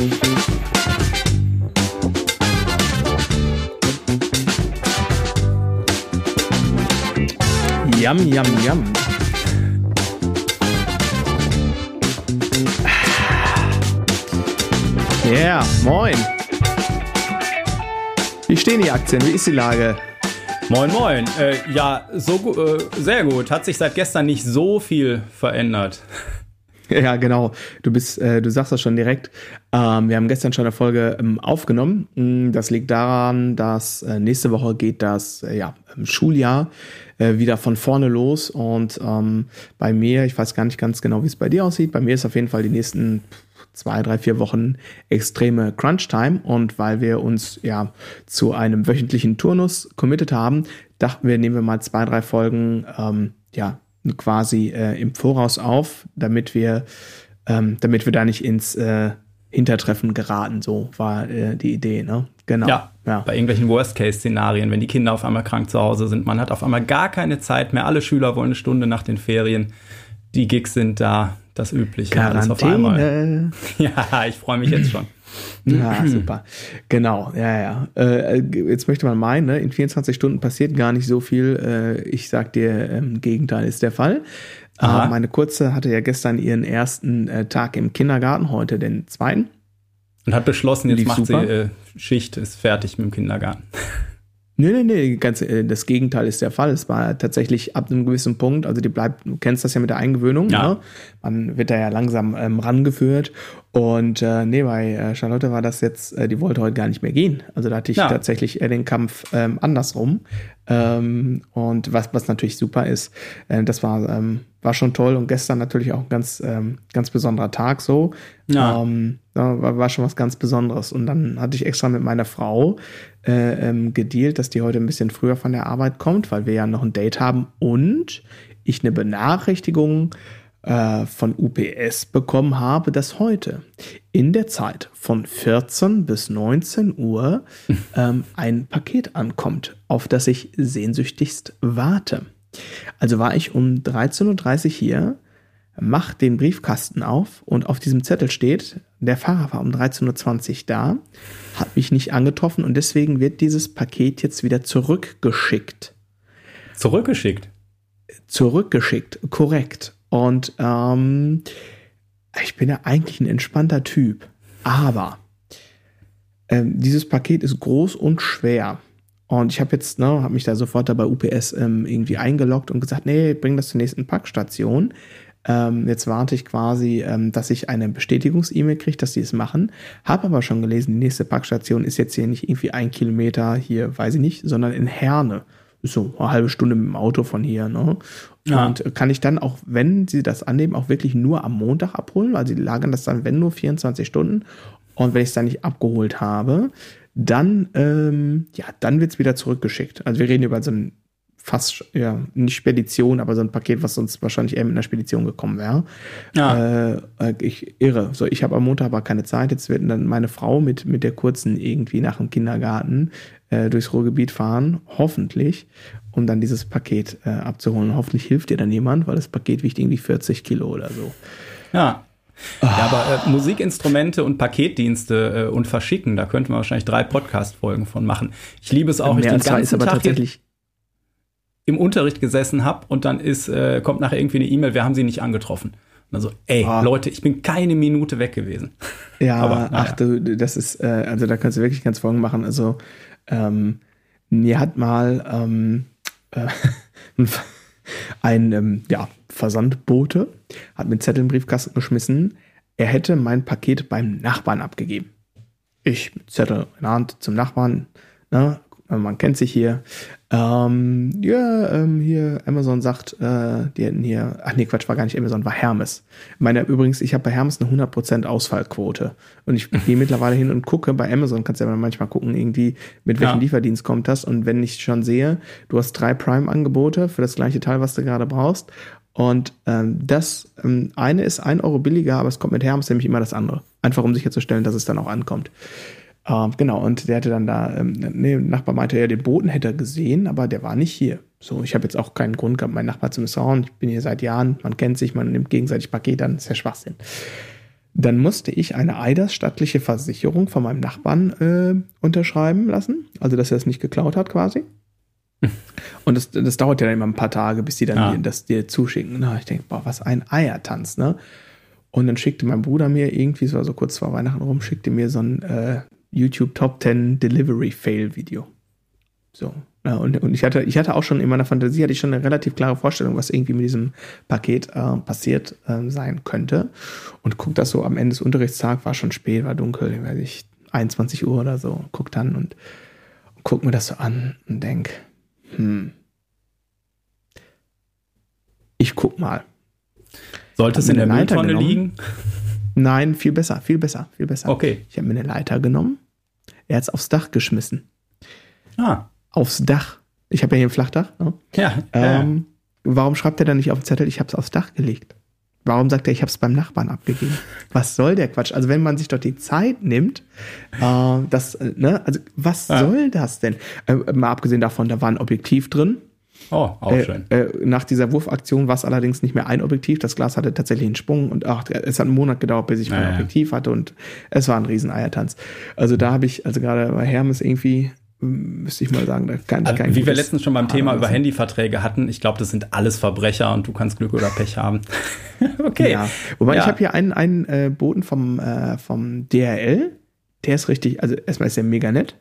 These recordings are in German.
Yum, yum, yum. Ja, yeah, moin. Wie stehen die Aktien? Wie ist die Lage? Moin, moin. Äh, ja, so äh, sehr gut. Hat sich seit gestern nicht so viel verändert. Ja, genau. Du bist, äh, du sagst das schon direkt. Ähm, wir haben gestern schon eine Folge ähm, aufgenommen. Mm, das liegt daran, dass äh, nächste Woche geht das äh, ja, Schuljahr äh, wieder von vorne los. Und ähm, bei mir, ich weiß gar nicht ganz genau, wie es bei dir aussieht. Bei mir ist auf jeden Fall die nächsten zwei, drei, vier Wochen extreme Crunch-Time. Und weil wir uns ja zu einem wöchentlichen Turnus committed haben, dachten wir, nehmen wir mal zwei, drei Folgen ähm, ja, quasi äh, im Voraus auf, damit wir, ähm, damit wir da nicht ins äh, Hintertreffen geraten. So war äh, die Idee, ne? Genau. Ja, ja. bei irgendwelchen Worst-Case-Szenarien, wenn die Kinder auf einmal krank zu Hause sind, man hat auf einmal gar keine Zeit mehr. Alle Schüler wollen eine Stunde nach den Ferien. Die Gigs sind da, das Übliche. Quarantäne. Ja, ich freue mich jetzt schon. Ja, super. Genau, ja, ja. Äh, jetzt möchte man meinen, ne, in 24 Stunden passiert gar nicht so viel. Äh, ich sag dir, ähm, Gegenteil ist der Fall. Äh, meine Kurze hatte ja gestern ihren ersten äh, Tag im Kindergarten, heute den zweiten. Und hat beschlossen, jetzt Lief macht super. sie äh, Schicht, ist fertig mit dem Kindergarten. Nee, nee, nee, ganz, äh, das Gegenteil ist der Fall. Es war tatsächlich ab einem gewissen Punkt, also die bleibt, du kennst das ja mit der Eingewöhnung, ja. ne? man wird da ja langsam ähm, rangeführt und äh, nee, bei äh, Charlotte war das jetzt, äh, die wollte heute gar nicht mehr gehen. Also da hatte ich ja. tatsächlich eher den Kampf ähm, andersrum. Ähm, und was, was natürlich super ist, äh, das war, ähm, war schon toll und gestern natürlich auch ein ganz, ähm, ganz besonderer Tag so. Ja. Ähm, war, war schon was ganz Besonderes. Und dann hatte ich extra mit meiner Frau äh, ähm, gedealt, dass die heute ein bisschen früher von der Arbeit kommt, weil wir ja noch ein Date haben und ich eine Benachrichtigung äh, von UPS bekommen habe, dass heute in der Zeit von 14 bis 19 Uhr ähm, ein Paket ankommt, auf das ich sehnsüchtigst warte. Also war ich um 13.30 Uhr hier, mach den Briefkasten auf und auf diesem Zettel steht, der Fahrer war um 13.20 Uhr da, hat mich nicht angetroffen und deswegen wird dieses Paket jetzt wieder zurückgeschickt. Zurückgeschickt? Zurückgeschickt, korrekt. Und ähm, ich bin ja eigentlich ein entspannter Typ. Aber ähm, dieses Paket ist groß und schwer. Und ich habe jetzt, ne, habe mich da sofort da bei UPS ähm, irgendwie eingeloggt und gesagt, nee, bring das zur nächsten Packstation. Ähm, jetzt warte ich quasi, ähm, dass ich eine Bestätigungs-E-Mail kriege, dass die es machen. Habe aber schon gelesen, die nächste Packstation ist jetzt hier nicht irgendwie ein Kilometer hier, weiß ich nicht, sondern in Herne so eine halbe Stunde mit dem Auto von hier. Ne? Ja. Und kann ich dann auch, wenn sie das annehmen, auch wirklich nur am Montag abholen? Also die lagern das dann, wenn nur 24 Stunden. Und wenn ich es dann nicht abgeholt habe, dann, ähm, ja, dann wird es wieder zurückgeschickt. Also wir reden über so ein fast, ja, nicht Spedition, aber so ein Paket, was sonst wahrscheinlich eher mit einer Spedition gekommen wäre. Ja. Äh, äh, ich irre. So, ich habe am Montag aber keine Zeit. Jetzt wird dann meine Frau mit, mit der kurzen irgendwie nach dem Kindergarten äh, durchs Ruhrgebiet fahren, hoffentlich, um dann dieses Paket äh, abzuholen. Hoffentlich hilft dir dann jemand, weil das Paket wiegt irgendwie 40 Kilo oder so. Ja. Oh. Ja, aber äh, Musikinstrumente und Paketdienste äh, und Verschicken, da könnte man wahrscheinlich drei Podcast-Folgen von machen. Ich liebe es auch, wenn ich den ganzen Tag tatsächlich im Unterricht gesessen habe und dann ist, äh, kommt nachher irgendwie eine E-Mail, wir haben sie nicht angetroffen. Also, ey, oh. Leute, ich bin keine Minute weg gewesen. Ja, aber ach du, das ist, äh, also da kannst du wirklich ganz Folgen machen. Also ähm, mir hat mal ähm, äh, ein ähm, ja, Versandbote hat mit Zettel im Briefkasten geschmissen, er hätte mein Paket beim Nachbarn abgegeben. Ich mit Zettel in der Hand zum Nachbarn, ne, man kennt sich hier. Ähm, ja, ähm, hier, Amazon sagt, äh, die hätten hier, ach nee, Quatsch, war gar nicht Amazon, war Hermes. Meine, übrigens, ich habe bei Hermes eine 100% Ausfallquote. Und ich gehe mittlerweile hin und gucke, bei Amazon kannst du ja manchmal gucken, irgendwie, mit welchem ja. Lieferdienst kommt das. Und wenn ich schon sehe, du hast drei Prime-Angebote für das gleiche Teil, was du gerade brauchst. Und ähm, das ähm, eine ist ein Euro billiger, aber es kommt mit Hermes nämlich immer das andere. Einfach um sicherzustellen, dass es dann auch ankommt. Ähm, genau, und der hatte dann da, ähm, nee, Nachbar meinte, ja, den Boten hätte er gesehen, aber der war nicht hier. So, ich habe jetzt auch keinen Grund gehabt, meinen Nachbar zu misstrauen. Ich bin hier seit Jahren, man kennt sich, man nimmt gegenseitig Pakete an, das ist ja Schwachsinn. Dann musste ich eine Eiders stattliche Versicherung von meinem Nachbarn äh, unterschreiben lassen, also dass er es nicht geklaut hat quasi. Und das, das dauert ja dann immer ein paar Tage, bis die dann Ja. dir, das dir zuschicken. Na, ich denke, boah, was ein Eiertanz, ne? Und dann schickte mein Bruder mir irgendwie, es war so kurz vor Weihnachten rum, schickte mir so ein äh, YouTube Top 10 Delivery Fail Video. So. Ja, und, und ich hatte, ich hatte auch schon in meiner Fantasie hatte ich schon eine relativ klare Vorstellung, was irgendwie mit diesem Paket äh, passiert ähm, sein könnte. Und guck das so am Ende des Unterrichtstags, war schon spät, war dunkel, weiß ich, 21 Uhr oder so, guck dann und, und guck mir das so an und denk, hm, ich guck mal. Sollte es in der Mülltonne liegen? Nein, viel besser, viel besser, viel besser. Okay. Ich habe mir eine Leiter genommen, er hat es aufs Dach geschmissen. Ah. Aufs Dach. Ich habe ja hier ein Flachdach. Ne? Ja. ja. Ähm, warum schreibt er dann nicht auf den Zettel, ich habe es aufs Dach gelegt? Warum sagt er, ich habe es beim Nachbarn abgegeben? Was soll der Quatsch? Also wenn man sich doch die Zeit nimmt, äh, das, äh, ne, also was Ja. soll das denn? Äh, mal abgesehen davon, da war ein Objektiv drin. Oh, auch Äh, schön. äh, nach dieser Wurfaktion war es allerdings nicht mehr ein Objektiv. Das Glas hatte tatsächlich einen Sprung und ach, es hat einen Monat gedauert, bis ich mein Ja, ja. Objektiv hatte und es war ein Rieseneiertanz. Also da habe ich, also gerade bei Hermes irgendwie, m, müsste ich mal sagen, da kann ich Also, kein wie wir letztens schon beim Thema über. Handyverträge hatten, ich glaube, das sind alles Verbrecher und du kannst Glück oder Pech haben. okay. Ja. Wobei Ja. ich habe hier einen, einen äh, Boten vom, äh, vom DRL, der ist richtig, also erstmal ist der mega nett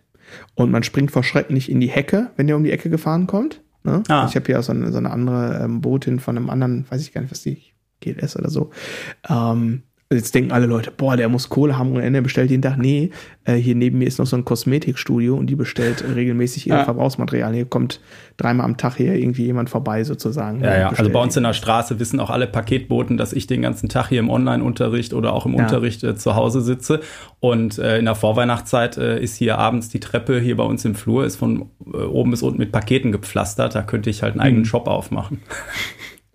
und man springt vor Schrecken nicht in die Hecke, wenn der um die Ecke gefahren kommt. Ne? Ah. Ich habe hier auch so eine, so eine andere ähm, Botin von einem anderen, weiß ich gar nicht, was die GLS oder so. Ähm, jetzt denken alle Leute, boah, der muss Kohle haben und Ende bestellt jeden Tag. Nee, äh, hier neben mir ist noch so ein Kosmetikstudio und die bestellt regelmäßig ihre Ja. Verbrauchsmaterialien. Hier kommt dreimal am Tag hier irgendwie jemand vorbei sozusagen. Ja, ja. Also bei uns in der Straße wissen auch alle Paketboten, dass ich den ganzen Tag hier im Online-Unterricht oder auch im Ja. Unterricht äh, zu Hause sitze. Und äh, in der Vorweihnachtszeit äh, ist hier abends die Treppe hier bei uns im Flur, ist von äh, oben bis unten mit Paketen gepflastert. Da könnte ich halt einen eigenen Mhm. Shop aufmachen.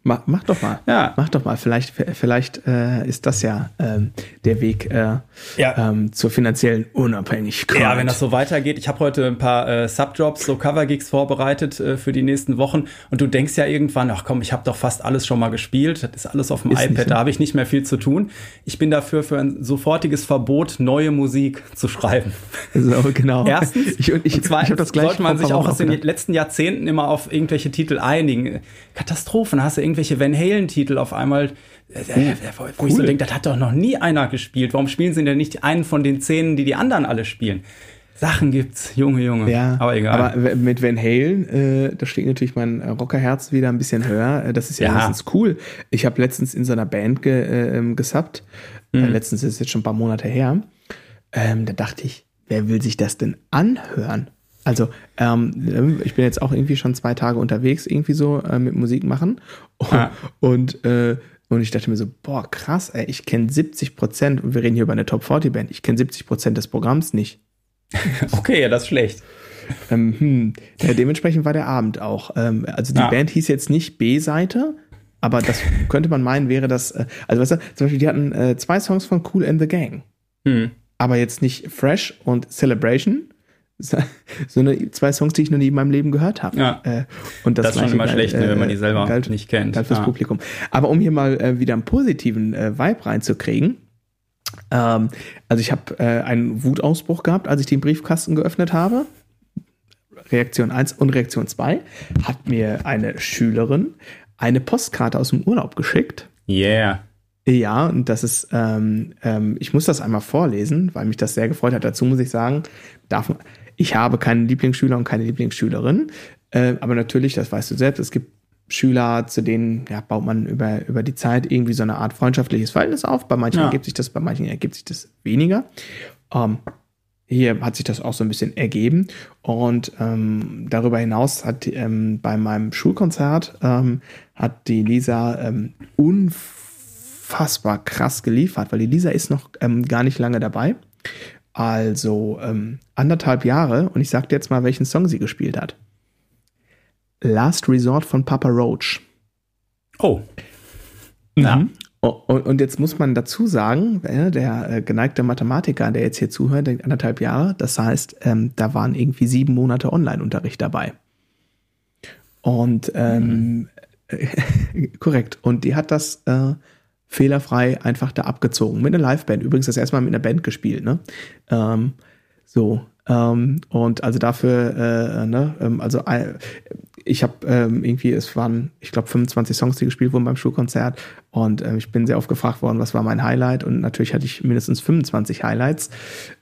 Mach, mach doch mal. Ja. Mach doch mal. Vielleicht, vielleicht äh, ist das ja ähm, der Weg äh, Ja. ähm, zur finanziellen Unabhängigkeit. Ja, wenn das so weitergeht. Ich habe heute ein paar äh, Subjobs, so Covergigs vorbereitet äh, für die nächsten Wochen. Und du denkst ja irgendwann, ach komm, ich habe doch fast alles schon mal gespielt. Das ist alles auf dem Ist nicht iPad, so. da habe ich nicht mehr viel zu tun. Ich bin dafür für ein sofortiges Verbot, neue Musik zu schreiben. so, genau. Erstens. ich, und ich, und ich zweitens habe das gleiche sollte man sich auch aus den letzten Jahrzehnten immer auf irgendwelche Titel einigen. Katastrophen, hast du irgendwelche Van Halen-Titel auf einmal, äh, äh, wo, wo ich so cool. denke, das hat doch noch nie einer gespielt. Warum spielen sie denn nicht einen von den Szenen, die die anderen alle spielen? Sachen gibt's, Junge, Junge. Ja, aber egal. Aber mit Van Halen, äh, da schlägt natürlich mein äh, Rockerherz wieder ein bisschen höher. Äh, Das ist ja, Ja. meistens cool. Ich habe letztens in so einer Band ge, äh, ähm, gesubbt. Mhm. Äh, letztens ist es jetzt schon ein paar Monate her. Ähm, da dachte ich, wer will sich das denn anhören? Also, ähm, ich bin jetzt auch irgendwie schon zwei Tage unterwegs, irgendwie so äh, mit Musik machen. Und, Ah. und, äh, und ich dachte mir so, boah, krass, ey, ich kenne 70 Prozent, und wir reden hier über eine Top 40 Band, ich kenne 70 Prozent des Programms nicht. okay, ja, das ist schlecht. Ähm, hm, ja, dementsprechend war der Abend auch. Ähm, also die Ja. Band hieß jetzt nicht B-Seite, aber das könnte man meinen, wäre das. Äh, also weißt du, zum Beispiel, die hatten äh, zwei Songs von Cool and the Gang, Hm. aber jetzt nicht Fresh und Celebration, so- zwei Songs, die ich noch nie in meinem Leben gehört habe. Ja. Äh, und Das ist schon immer galt, schlecht, ne, wenn man äh, die selber galt- nicht kennt. galt fürs Ja. Publikum. Aber um hier mal äh, wieder einen positiven äh, Vibe reinzukriegen. Ähm, also ich habe äh, einen Wutausbruch gehabt, als ich den Briefkasten geöffnet habe. Reaktion 1 und Reaktion 2 hat mir eine Schülerin eine Postkarte aus dem Urlaub geschickt. Yeah. Ja, und das ist, ähm, ähm, ich muss das einmal vorlesen, weil mich das sehr gefreut hat. Dazu muss ich sagen, darf man, ich habe keinen Lieblingsschüler und keine Lieblingsschülerin, äh, aber natürlich, das weißt du selbst, es gibt Schüler, zu denen ja, baut man über, über die Zeit irgendwie so eine Art freundschaftliches Verhältnis auf. Bei manchen Ja. ergibt sich das, bei manchen ergibt sich das weniger. Ähm, hier hat sich das auch so ein bisschen ergeben. Und ähm, darüber hinaus hat ähm, bei meinem Schulkonzert ähm, hat die Lisa ähm, unfassbar krass geliefert, weil die Lisa ist noch ähm, gar nicht lange dabei. Also ähm, anderthalb Jahre und ich sag dir jetzt mal, welchen Song sie gespielt hat. Last Resort von Papa Roach. Oh. Ja. Mhm. Und, jetzt muss man dazu sagen, äh, der äh, geneigte Mathematiker, der jetzt hier zuhört, denkt anderthalb Jahre. Das heißt, ähm, da waren irgendwie sieben Monate Online-Unterricht dabei. Und ähm, korrekt. Und die hat das äh, fehlerfrei einfach da abgezogen. Mit einer Liveband. Übrigens das erste Mal mit einer Band gespielt, ne? Ähm, so. Ähm, und also dafür, äh, ne, ähm, also äh, ich habe ähm, irgendwie, es waren, ich glaube, 25 Songs, die gespielt wurden beim Schulkonzert. Und ähm, ich bin sehr oft gefragt worden, was war mein Highlight. Und natürlich hatte ich mindestens 25 Highlights.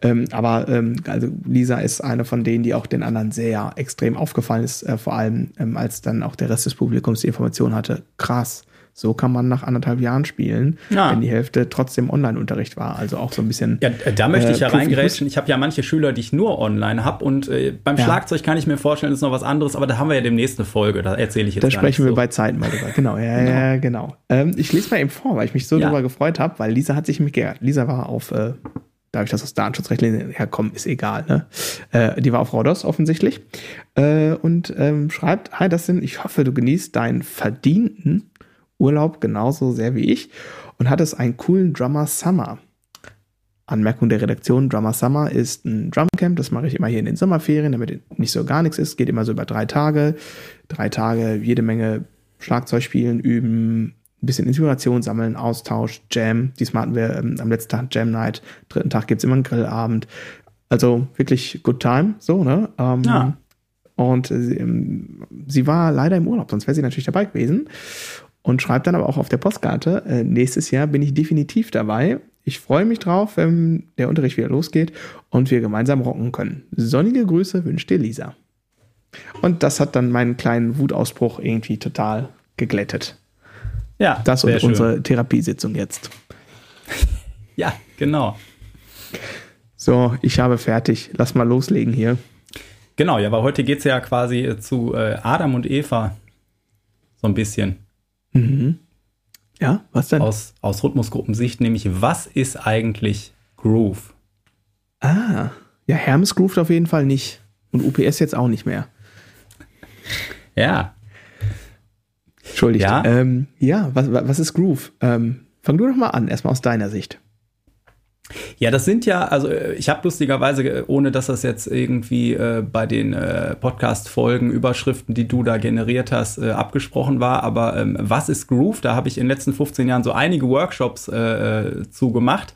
Ähm, aber ähm, also Lisa ist eine von denen, die auch den anderen sehr extrem aufgefallen ist, äh, vor allem ähm, als dann auch der Rest des Publikums die Information hatte, krass so kann man nach anderthalb Jahren spielen, ja. wenn die Hälfte trotzdem Online-Unterricht war. Also auch so ein bisschen. Ja, da möchte ich ja äh, reingrätschen. Ich habe ja manche Schüler, die ich nur online habe. Und äh, beim ja. Schlagzeug kann ich mir vorstellen, ist noch was anderes. Aber da haben wir ja demnächst eine Folge. Da erzähle ich jetzt Da sprechen wir so. bei Zeiten mal drüber. Genau, ja, genau. ja, genau. Ähm, ich lese mal eben vor, weil ich mich so ja. darüber gefreut habe, weil Lisa hat sich mich geehrt. Lisa war auf. Äh, dadurch, dass das Datenschutzrechtlinien herkommen, ist egal. Ne? Äh, die war auf Rodos offensichtlich äh, und ähm, schreibt, hi, das sind, ich hoffe, du genießt deinen verdienten Urlaub genauso sehr wie ich und hattest einen coolen Drummer Summer. Anmerkung der Redaktion, Drummer Summer ist ein Drumcamp, das mache ich immer hier in den Sommerferien, damit nicht so gar nichts ist, geht immer so über drei Tage. Drei Tage, jede Menge Schlagzeug spielen, üben, ein bisschen Inspiration sammeln, Austausch, Jam. Diesmal hatten wir ähm, am letzten Tag Jam Night, dritten Tag gibt es immer einen Grillabend. Also wirklich good time, so, ne? Ähm, ja. Und ähm, sie war leider im Urlaub, sonst wäre sie natürlich dabei gewesen und schreibt dann aber auch auf der Postkarte, äh, nächstes Jahr bin ich definitiv dabei. Ich freue mich drauf, wenn der Unterricht wieder losgeht und wir gemeinsam rocken können. Sonnige Grüße wünscht dir Lisa. Und das hat dann meinen kleinen Wutausbruch irgendwie total geglättet. Ja, das und unsere Therapiesitzung jetzt. ja, genau. So, ich habe fertig. Lass mal loslegen hier. Genau, ja, weil heute geht es ja quasi zu äh, Adam und Eva. So ein bisschen. Mhm. Ja, was denn? Aus, aus Rhythmusgruppensicht, nämlich was ist eigentlich Groove? Ah, ja, Hermes groovt auf jeden Fall nicht. Und UPS jetzt auch nicht mehr. Ja. Entschuldigt. Ja, ähm, ja was, was ist Groove? Ähm, fang du doch mal an, erstmal aus deiner Sicht. Ja, das sind ja, also äh, ich habe lustigerweise, äh, ohne dass das jetzt irgendwie äh, bei den äh, Podcast-Folgen, Überschriften, die du da generiert hast, äh, abgesprochen war, aber ähm, was ist Groove? Da habe ich in den letzten 15 Jahren so einige Workshops äh, äh zu gemacht.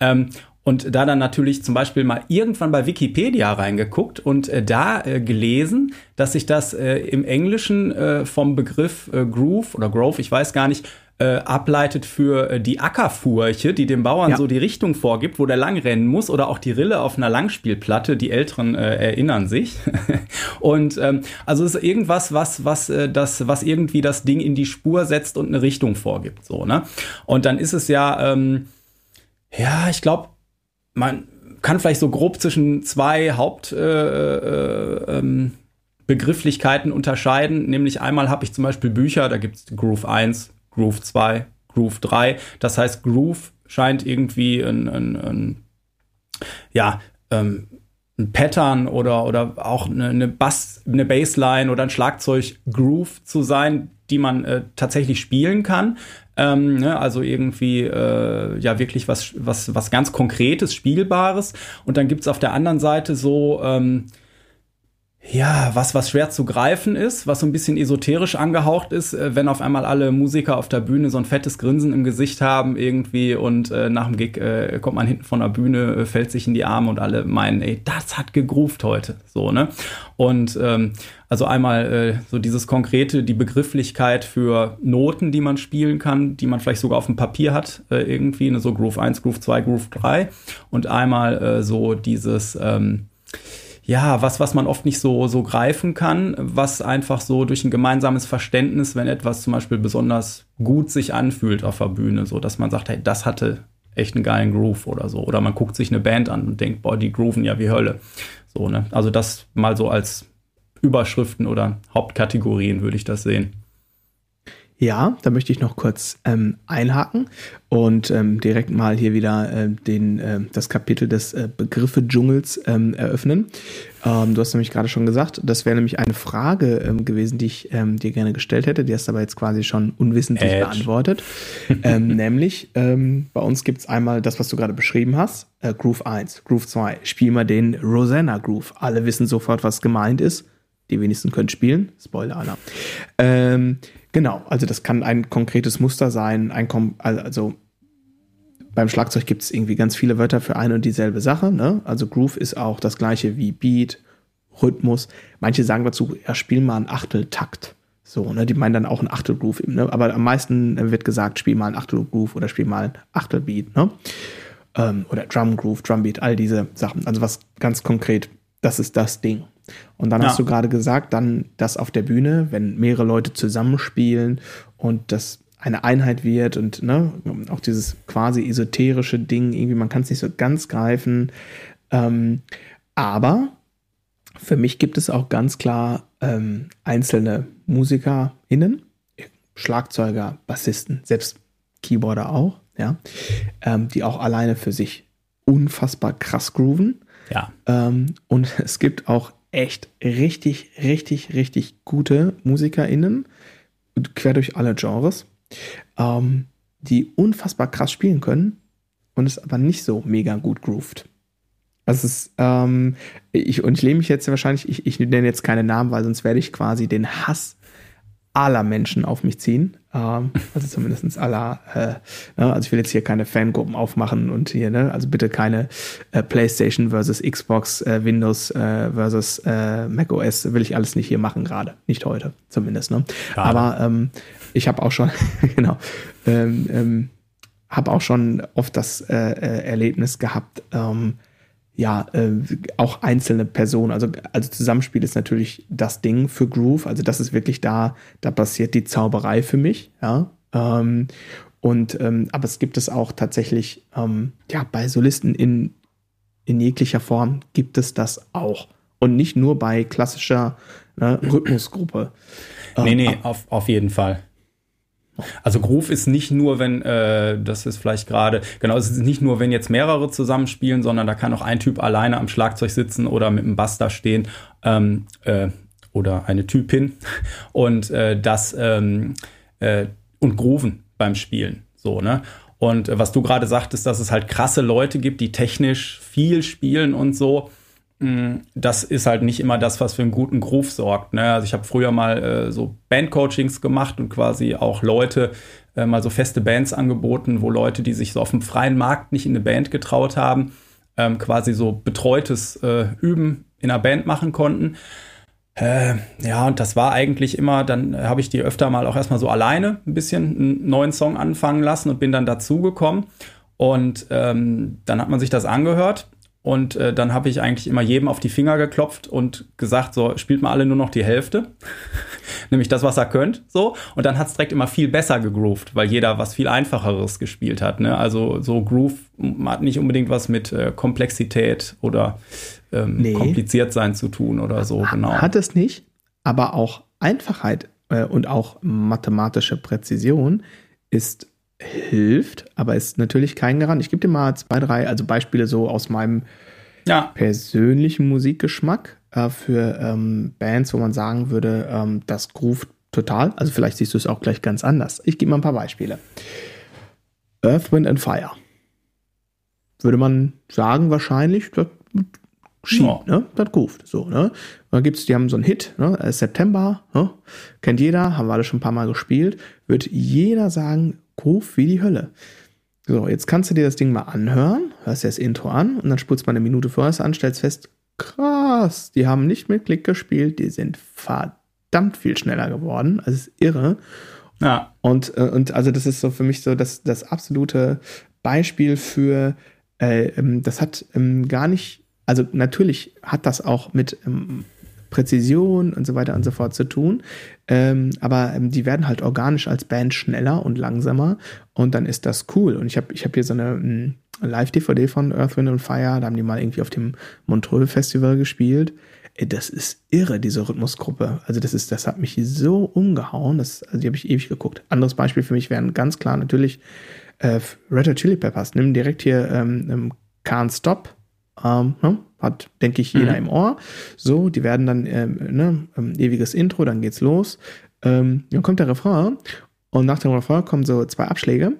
Ähm, und da dann natürlich zum Beispiel mal irgendwann bei Wikipedia reingeguckt und äh, da äh, gelesen, dass sich das äh, im Englischen vom Begriff Groove oder Grove, ich weiß gar nicht, äh, ableitet für äh, die Ackerfurche, die dem Bauern ja. so die Richtung vorgibt, wo der lang rennen muss, oder auch die Rille auf einer Langspielplatte. Die Älteren äh, erinnern sich. und ähm, also es ist irgendwas, was was äh, das was irgendwie das Ding in die Spur setzt und eine Richtung vorgibt. So ne. Und dann ist es ja ähm, ja, ich glaube, man kann vielleicht so grob zwischen zwei Haupt äh, äh, ähm, Begrifflichkeiten unterscheiden. Nämlich einmal habe ich zum Beispiel Bücher, da gibt es Groove 1, Groove 2, Groove 3. Das heißt, Groove scheint irgendwie ein, ein, ein ja, ähm, ein Pattern oder, oder auch eine, eine, Bass, eine Bassline oder ein Schlagzeug-Groove zu sein, die man äh, tatsächlich spielen kann. Ähm, ne, also irgendwie äh, ja wirklich was, was, was ganz Konkretes, Spielbares. Und dann gibt es auf der anderen Seite so ähm, ja, was, was schwer zu greifen ist, was so ein bisschen esoterisch angehaucht ist, äh, wenn auf einmal alle Musiker auf der Bühne so ein fettes Grinsen im Gesicht haben irgendwie und äh, nach dem Gig äh, kommt man hinten von der Bühne, äh, fällt sich in die Arme und alle meinen, ey, das hat gegruft heute, so, ne? Und ähm, also einmal äh, so dieses konkrete, die Begrifflichkeit für Noten, die man spielen kann, die man vielleicht sogar auf dem Papier hat, äh, irgendwie, ne, so Groove 1, Groove 2, Groove 3 und einmal äh, so dieses ähm, ja, was, was man oft nicht so, so greifen kann, was einfach so durch ein gemeinsames Verständnis, wenn etwas zum Beispiel besonders gut sich anfühlt auf der Bühne, so dass man sagt, hey, das hatte echt einen geilen Groove oder so. Oder man guckt sich eine Band an und denkt, boah, die grooven ja wie Hölle. So, ne? Also das mal so als Überschriften oder Hauptkategorien würde ich das sehen. Ja, da möchte ich noch kurz ähm, einhaken und ähm, direkt mal hier wieder äh, den, äh, das Kapitel des äh, Begriffe-Dschungels ähm, eröffnen. Ähm, du hast nämlich gerade schon gesagt, das wäre nämlich eine Frage ähm, gewesen, die ich ähm, dir gerne gestellt hätte. Die hast du aber jetzt quasi schon unwissentlich Edge. beantwortet. ähm, nämlich, ähm, bei uns gibt es einmal das, was du gerade beschrieben hast, äh, Groove 1, Groove 2. Spiel mal den Rosanna Groove. Alle wissen sofort, was gemeint ist. Die wenigsten können spielen. Spoiler Alarm. Ähm, Genau, also das kann ein konkretes Muster sein, ein Kom also beim Schlagzeug gibt es irgendwie ganz viele Wörter für eine und dieselbe Sache. Ne? Also Groove ist auch das gleiche wie Beat, Rhythmus. Manche sagen dazu, ja, spiel mal einen Achteltakt. So, ne, die meinen dann auch einen Achtelgroove, ne? Aber am meisten wird gesagt, spiel mal einen Achtelgroove oder spiel mal einen Achtelbeat, ne? Ähm, oder Drumgroove, Drumbeat, all diese Sachen. Also was ganz konkret, das ist das Ding. Und dann ja. hast du gerade gesagt, dann das auf der Bühne, wenn mehrere Leute zusammenspielen und das eine Einheit wird und ne, auch dieses quasi esoterische Ding, irgendwie, man kann es nicht so ganz greifen. Ähm, aber für mich gibt es auch ganz klar ähm, einzelne MusikerInnen, Schlagzeuger, Bassisten, selbst Keyboarder auch, ja, ähm, die auch alleine für sich unfassbar krass grooven. Ja. Ähm, und es gibt auch echt richtig, richtig, richtig gute MusikerInnen, quer durch alle Genres, ähm, die unfassbar krass spielen können und es aber nicht so mega gut groovt. Das ist, ähm, ich, und ich lehne mich jetzt wahrscheinlich, ich, ich nenne jetzt keine Namen, weil sonst werde ich quasi den Hass aller Menschen auf mich ziehen. Ähm, also zumindest aller, äh, ne, also ich will jetzt hier keine Fangruppen aufmachen und hier, ne, also bitte keine äh, PlayStation versus Xbox, äh, Windows äh, versus äh, Mac OS, will ich alles nicht hier machen gerade. Nicht heute, zumindest, ne? Aber ähm, ich habe auch schon, genau, ähm, ähm, habe auch schon oft das äh, Erlebnis gehabt, ähm, ja, äh, auch einzelne Personen, also, also Zusammenspiel ist natürlich das Ding für Groove, also das ist wirklich da, da passiert die Zauberei für mich, ja. Ähm, und ähm, aber es gibt es auch tatsächlich, ähm, ja, bei Solisten in, in jeglicher Form gibt es das auch. Und nicht nur bei klassischer ne, Rhythmusgruppe. Nee, nee, ähm, auf, auf jeden Fall. Also Groove ist nicht nur, wenn, äh, das ist vielleicht gerade, genau, es ist nicht nur, wenn jetzt mehrere zusammenspielen, sondern da kann auch ein Typ alleine am Schlagzeug sitzen oder mit einem Bass da stehen ähm, äh, oder eine Typin und äh, das ähm, äh, und grooven beim Spielen. So, ne? Und äh, was du gerade sagtest, dass es halt krasse Leute gibt, die technisch viel spielen und so. Mm, das ist halt nicht immer das, was für einen guten Groove sorgt. Ne? Also ich habe früher mal äh, so Bandcoachings gemacht und quasi auch Leute äh, mal so feste Bands angeboten, wo Leute, die sich so auf dem freien Markt nicht in eine Band getraut haben, ähm, quasi so betreutes äh, Üben in einer Band machen konnten. Äh, ja, und das war eigentlich immer, dann habe ich die öfter mal auch erstmal so alleine ein bisschen einen neuen Song anfangen lassen und bin dann dazugekommen. Und ähm, dann hat man sich das angehört und äh, dann habe ich eigentlich immer jedem auf die Finger geklopft und gesagt, so, spielt mal alle nur noch die Hälfte. Nämlich das, was er könnt. So. Und dann hat es direkt immer viel besser gegroovt, weil jeder was viel Einfacheres gespielt hat. Ne? Also so Groove hat nicht unbedingt was mit äh, Komplexität oder ähm, nee. kompliziert sein zu tun oder so, genau. Hat es nicht, aber auch Einfachheit äh, und auch mathematische Präzision ist hilft, aber ist natürlich kein Garant. Ich gebe dir mal zwei, drei, also Beispiele so aus meinem ja. persönlichen Musikgeschmack äh, für ähm, Bands, wo man sagen würde, ähm, das groovt total. Also vielleicht siehst du es auch gleich ganz anders. Ich gebe mal ein paar Beispiele. Earth, Wind and Fire. Würde man sagen, wahrscheinlich, das Schien, ja. ne? Das groovt. So, ne? dann gibt's, die haben so einen Hit, ne? Äh, September, ne? kennt jeder, haben wir alle schon ein paar Mal gespielt. Wird jeder sagen, Groove wie die Hölle. So, jetzt kannst du dir das Ding mal anhören, hörst dir das Intro an und dann spulst mal eine Minute vorher an, stellst fest, krass, die haben nicht mit Klick gespielt, die sind verdammt viel schneller geworden. Also ist irre. Ja. Und, äh, und also das ist so für mich so das, das absolute Beispiel für, äh, ähm, das hat ähm, gar nicht, also natürlich hat das auch mit ähm, Präzision und so weiter und so fort zu tun. Ähm, aber ähm, die werden halt organisch als Band schneller und langsamer und dann ist das cool. Und ich habe ich hab hier so eine um, Live-DVD von Earth, Wind and Fire, da haben die mal irgendwie auf dem Montreux Festival gespielt. Das ist irre, diese Rhythmusgruppe. Also das ist, das hat mich so umgehauen, das, also die habe ich ewig geguckt. Anderes Beispiel für mich wären ganz klar natürlich äh, Red Hot Chili Peppers. Nimm direkt hier ähm, ähm Can't Stop. Ähm, ne? hat, denke ich, jeder mhm. im Ohr. So, die werden dann, ähm, ne, ähm, ewiges Intro, dann geht's los. Ähm, dann kommt der Refrain und nach dem Refrain kommen so zwei Abschläge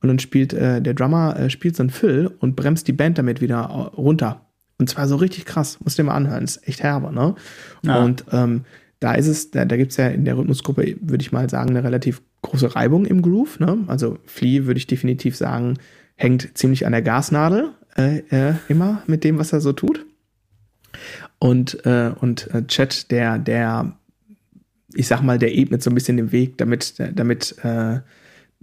und dann spielt äh, der Drummer äh, spielt so ein Fill und bremst die Band damit wieder runter. Und zwar so richtig krass, musst du dir mal anhören, ist echt herbe, ne? Ja. Und ähm, da ist es, da, da gibt es ja in der Rhythmusgruppe, würde ich mal sagen, eine relativ große Reibung im Groove. Ne? Also Flea würde ich definitiv sagen, hängt ziemlich an der Gasnadel äh, äh, immer mit dem, was er so tut. Und, äh, und äh, Chat, der, der, ich sag mal, der ebnet so ein bisschen den Weg, damit, damit äh,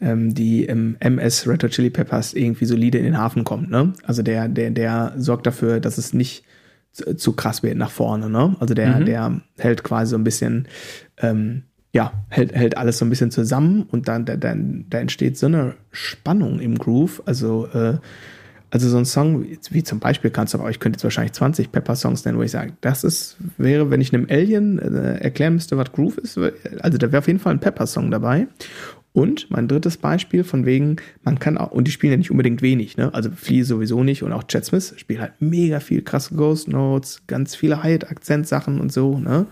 ähm, die im MS Red Hot Chili Peppers irgendwie solide in den Hafen kommt. Ne? Also der, der, der sorgt dafür, dass es nicht zu, zu krass wird nach vorne. Ne? Also der, mhm. der hält quasi so ein bisschen, ähm, ja, hält, hält alles so ein bisschen zusammen und dann, da, dann, da entsteht so eine Spannung im Groove. Also äh, also so ein Song, wie zum Beispiel kannst du, aber ich könnte jetzt wahrscheinlich 20 Pepper-Songs nennen, wo ich sage, das ist, wäre, wenn ich einem Alien äh, erklären müsste, was Groove ist, also da wäre auf jeden Fall ein Pepper-Song dabei. Und mein drittes Beispiel von wegen, man kann auch, und die spielen ja nicht unbedingt wenig, ne? Also Flea sowieso nicht und auch Chad Smith spielt halt mega viel krasse Ghost Notes, ganz viele Hyatt-Akzentsachen und so, ne?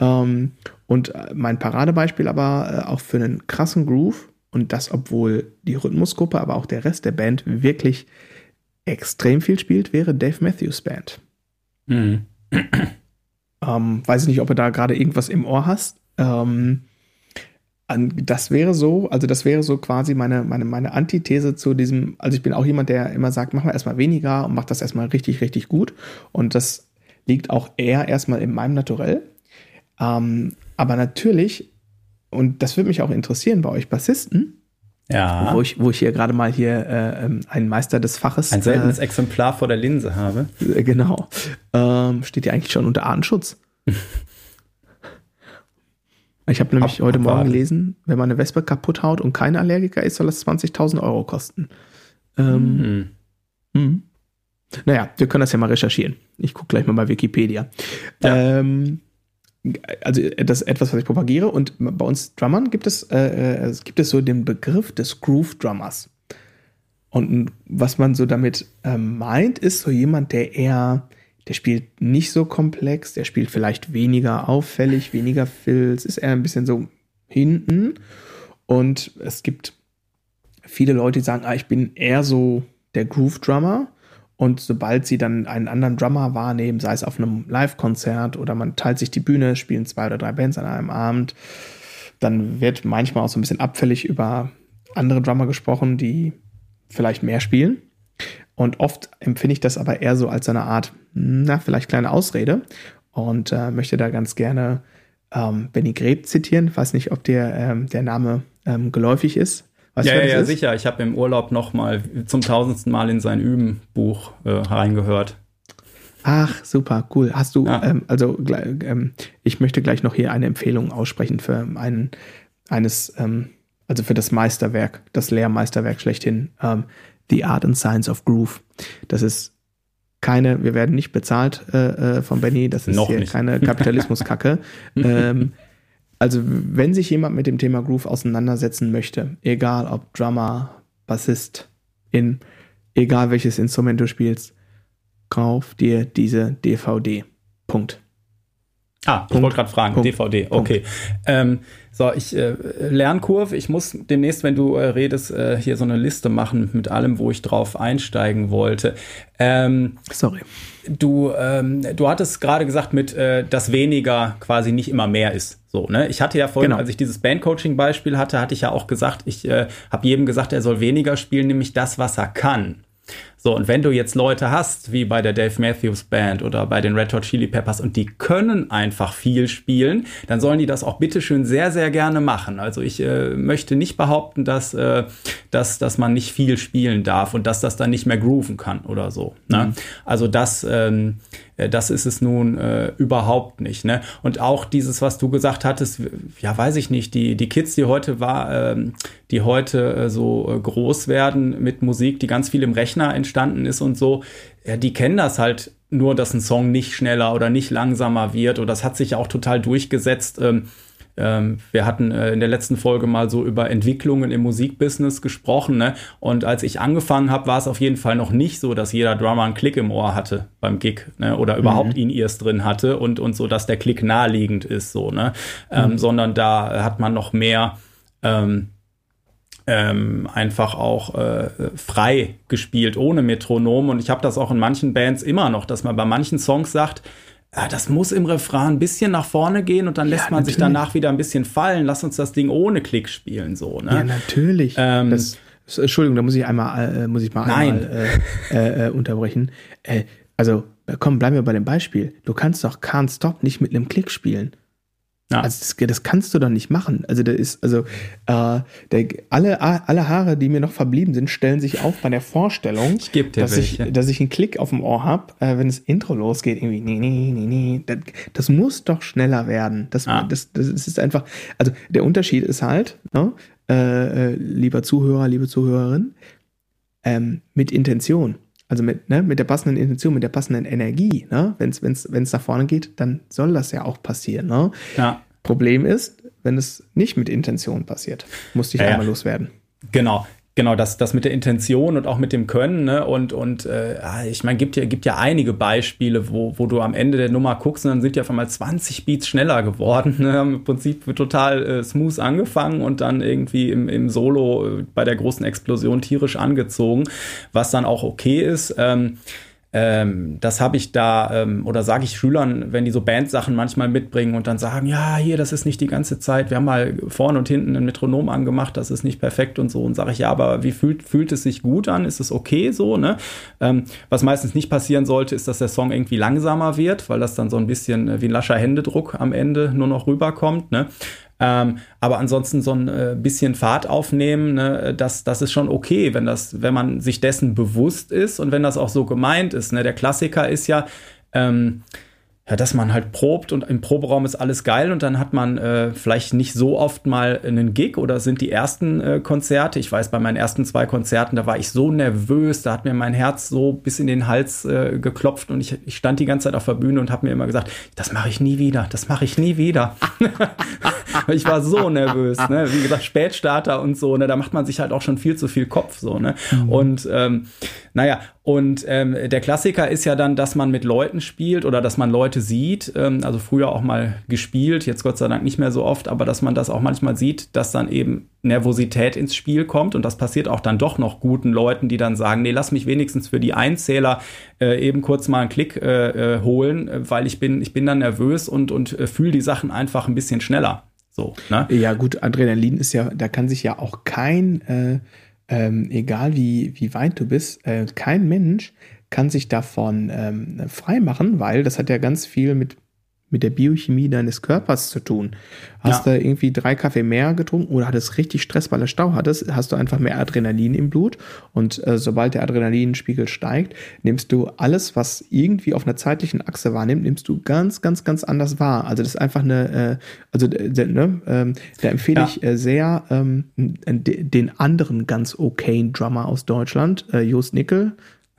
Ähm, und äh, mein Paradebeispiel aber äh, auch für einen krassen Groove und das, obwohl die Rhythmusgruppe, aber auch der Rest der Band wirklich extrem viel spielt, wäre Dave Matthews Band. Mhm. Ähm, weiß ich nicht, ob du da gerade irgendwas im Ohr hast. Ähm, das wäre so, also das wäre so quasi meine, meine, meine Antithese zu diesem, also ich bin auch jemand, der immer sagt, mach mal erstmal weniger und mach das erstmal richtig, richtig gut. Und das liegt auch eher erstmal in meinem Naturell. Ähm, aber natürlich, und das würde mich auch interessieren bei euch Bassisten, ja. Wo ich, wo ich hier gerade mal hier äh, ähm, einen Meister des Faches. Ein seltenes äh, Exemplar vor der Linse habe. Äh, genau. Ähm, steht ja eigentlich schon unter Artenschutz. ich habe nämlich Ab, heute Morgen gelesen, wenn man eine Wespe kaputt haut und kein Allergiker ist, soll das 20.000 Euro kosten. Ähm, mhm. Mh. Naja, wir können das ja mal recherchieren. Ich gucke gleich mal bei Wikipedia. Ja. Ähm, also das ist etwas, was ich propagiere. Und bei uns Drummern gibt es, äh, äh gibt es so den Begriff des Groove Drummers. Und was man so damit äh, meint, ist so jemand, der eher, der spielt nicht so komplex, der spielt vielleicht weniger auffällig, weniger Filz, ist eher ein bisschen so hinten. Und es gibt viele Leute, die sagen, ah, ich bin eher so der Groove Drummer. Und sobald sie dann einen anderen Drummer wahrnehmen, sei es auf einem Live-Konzert oder man teilt sich die Bühne, spielen zwei oder drei Bands an einem Abend, dann wird manchmal auch so ein bisschen abfällig über andere Drummer gesprochen, die vielleicht mehr spielen. Und oft empfinde ich das aber eher so als eine Art, na, vielleicht kleine Ausrede und äh, möchte da ganz gerne ähm, Benny Greb zitieren. Ich weiß nicht, ob dir ähm, der Name ähm, geläufig ist. Weißt ja, ja, ja sicher. Ich habe im Urlaub noch mal zum tausendsten Mal in sein Übenbuch äh, reingehört. Ach, super, cool. Hast du, ja. ähm, also ähm, ich möchte gleich noch hier eine Empfehlung aussprechen für einen, eines, ähm, also für das Meisterwerk, das Lehrmeisterwerk schlechthin, ähm, The Art and Science of Groove. Das ist keine, wir werden nicht bezahlt äh, äh, von Benny, das ist noch hier nicht. keine Kapitalismuskacke. ähm, also, wenn sich jemand mit dem Thema Groove auseinandersetzen möchte, egal ob Drummer, Bassist, in egal welches Instrument du spielst, kauf dir diese DVD. Punkt. Ah, Punkt. ich wollte gerade fragen, Punkt. DVD, okay. Ähm, so, ich äh, Lernkurve, ich muss demnächst, wenn du äh, redest, äh, hier so eine Liste machen mit allem, wo ich drauf einsteigen wollte. Ähm, Sorry. Du, ähm, du hattest gerade gesagt, mit äh, dass weniger quasi nicht immer mehr ist. So, ne? Ich hatte ja vorhin, genau. als ich dieses Bandcoaching-Beispiel hatte, hatte ich ja auch gesagt, ich äh, habe jedem gesagt, er soll weniger spielen, nämlich das, was er kann. So, und wenn du jetzt Leute hast, wie bei der Dave Matthews Band oder bei den Red Hot Chili Peppers und die können einfach viel spielen, dann sollen die das auch bitteschön sehr, sehr gerne machen. Also ich äh, möchte nicht behaupten, dass, äh, dass, dass man nicht viel spielen darf und dass das dann nicht mehr grooven kann oder so. Ne? Mhm. Also das, ähm, äh, das ist es nun äh, überhaupt nicht. Ne? Und auch dieses, was du gesagt hattest, ja, weiß ich nicht, die, die Kids, die heute war, ähm, die heute äh, so äh, groß werden mit Musik, die ganz viel im Rechner entstanden ist und so, ja, die kennen das halt nur, dass ein Song nicht schneller oder nicht langsamer wird. Und das hat sich auch total durchgesetzt. Ähm, ähm, wir hatten äh, in der letzten Folge mal so über Entwicklungen im Musikbusiness gesprochen. Ne? Und als ich angefangen habe, war es auf jeden Fall noch nicht so, dass jeder Drummer einen Klick im Ohr hatte beim Gig ne? oder überhaupt mhm. ihn ears drin hatte und, und so, dass der Klick naheliegend ist, so, ne? Ähm, mhm. sondern da hat man noch mehr ähm, ähm, einfach auch äh, frei gespielt, ohne Metronom. Und ich habe das auch in manchen Bands immer noch, dass man bei manchen Songs sagt, ah, das muss im Refrain ein bisschen nach vorne gehen und dann lässt man natürlich. sich danach wieder ein bisschen fallen. Lass uns das Ding ohne Klick spielen, so. Ne? Ja, natürlich. Ähm, das, Entschuldigung, da muss ich einmal, äh, muss ich mal nein. einmal äh, äh, unterbrechen. Äh, also, komm, bleiben wir bei dem Beispiel. Du kannst doch Can't Stop nicht mit einem Klick spielen. Ja. Also das, das, kannst du doch nicht machen. Also da ist, also äh, der, alle, alle Haare, die mir noch verblieben sind, stellen sich auf bei der Vorstellung, ich dir dass, ich, dass ich einen Klick auf dem Ohr habe, äh, wenn das Intro losgeht, irgendwie, nee, nee, nee, nee. Das, das muss doch schneller werden. Das, ja. das, das ist einfach, also der Unterschied ist halt, ne, äh, äh lieber Zuhörer, liebe Zuhörerin, ähm, mit Intention. Also mit, ne, mit der passenden Intention, mit der passenden Energie, ne? Wenn es wenn's, wenn's nach vorne geht, dann soll das ja auch passieren. Ne? Ja. Problem ist, wenn es nicht mit Intention passiert, musste ich ja, einmal loswerden. Genau. Genau, das, das mit der Intention und auch mit dem Können, ne? Und, und äh, ich meine, gibt ja, gibt ja einige Beispiele, wo, wo du am Ende der Nummer guckst und dann sind ja auf einmal 20 Beats schneller geworden. Ne? Im Prinzip total äh, smooth angefangen und dann irgendwie im, im Solo äh, bei der großen Explosion tierisch angezogen, was dann auch okay ist. Ähm, ähm, das habe ich da, ähm, oder sage ich Schülern, wenn die so Bandsachen manchmal mitbringen und dann sagen, ja, hier, das ist nicht die ganze Zeit, wir haben mal vorne und hinten ein Metronom angemacht, das ist nicht perfekt und so. Und sage ich, ja, aber wie fühlt, fühlt es sich gut an? Ist es okay so? Ne? Ähm, was meistens nicht passieren sollte, ist, dass der Song irgendwie langsamer wird, weil das dann so ein bisschen äh, wie ein lascher Händedruck am Ende nur noch rüberkommt. Ne? Ähm, aber ansonsten so ein äh, bisschen Fahrt aufnehmen, ne, das, das ist schon okay, wenn das, wenn man sich dessen bewusst ist und wenn das auch so gemeint ist. Ne? Der Klassiker ist ja, ähm, ja, dass man halt probt und im Proberaum ist alles geil und dann hat man äh, vielleicht nicht so oft mal einen Gig oder sind die ersten äh, Konzerte. Ich weiß, bei meinen ersten zwei Konzerten, da war ich so nervös, da hat mir mein Herz so bis in den Hals äh, geklopft und ich, ich stand die ganze Zeit auf der Bühne und habe mir immer gesagt, das mache ich nie wieder, das mache ich nie wieder. ich war so nervös, ne? Wie gesagt, Spätstarter und so, ne? Da macht man sich halt auch schon viel zu viel Kopf so, ne? Mhm. Und ähm, naja, und ähm, der Klassiker ist ja dann, dass man mit Leuten spielt oder dass man Leute sieht. Ähm, also früher auch mal gespielt, jetzt Gott sei Dank nicht mehr so oft, aber dass man das auch manchmal sieht, dass dann eben Nervosität ins Spiel kommt. Und das passiert auch dann doch noch guten Leuten, die dann sagen, nee, lass mich wenigstens für die Einzähler äh, eben kurz mal einen Klick äh, äh holen, weil ich bin, ich bin dann nervös und, und äh, fühle die Sachen einfach ein bisschen schneller. So, ne? Ja, gut, Adrenalin ist ja, da kann sich ja auch kein äh ähm, egal wie, wie weit du bist, äh, kein Mensch kann sich davon ähm, freimachen, weil das hat ja ganz viel mit mit der Biochemie deines Körpers zu tun. Hast ja. du irgendwie drei Kaffee mehr getrunken oder hattest richtig Stress, weil du Stau hattest, hast du einfach mehr Adrenalin im Blut und äh, sobald der Adrenalinspiegel steigt, nimmst du alles, was irgendwie auf einer zeitlichen Achse wahrnimmt, nimmst du ganz, ganz, ganz anders wahr. Also das ist einfach eine, äh, also ne, ähm, da empfehle ja. ich äh, sehr ähm, den anderen ganz okayen Drummer aus Deutschland, äh, Jost Nickel,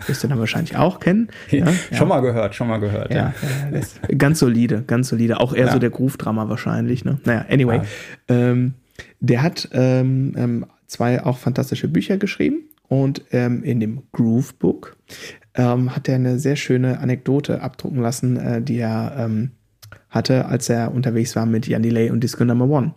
wirst du dann wahrscheinlich auch kennen. Ja, schon ja. mal gehört, schon mal gehört. Ja, ja. ganz solide, ganz solide. Auch eher so der Groove-Drama wahrscheinlich. Ne? Naja, anyway. Ähm, der hat ähm, ähm, zwei auch fantastische Bücher geschrieben und ähm, in dem Groove Book ähm, hat er eine sehr schöne Anekdote abdrucken lassen, äh, die er ähm, hatte, als er unterwegs war mit Jan Delay und Disco Number One.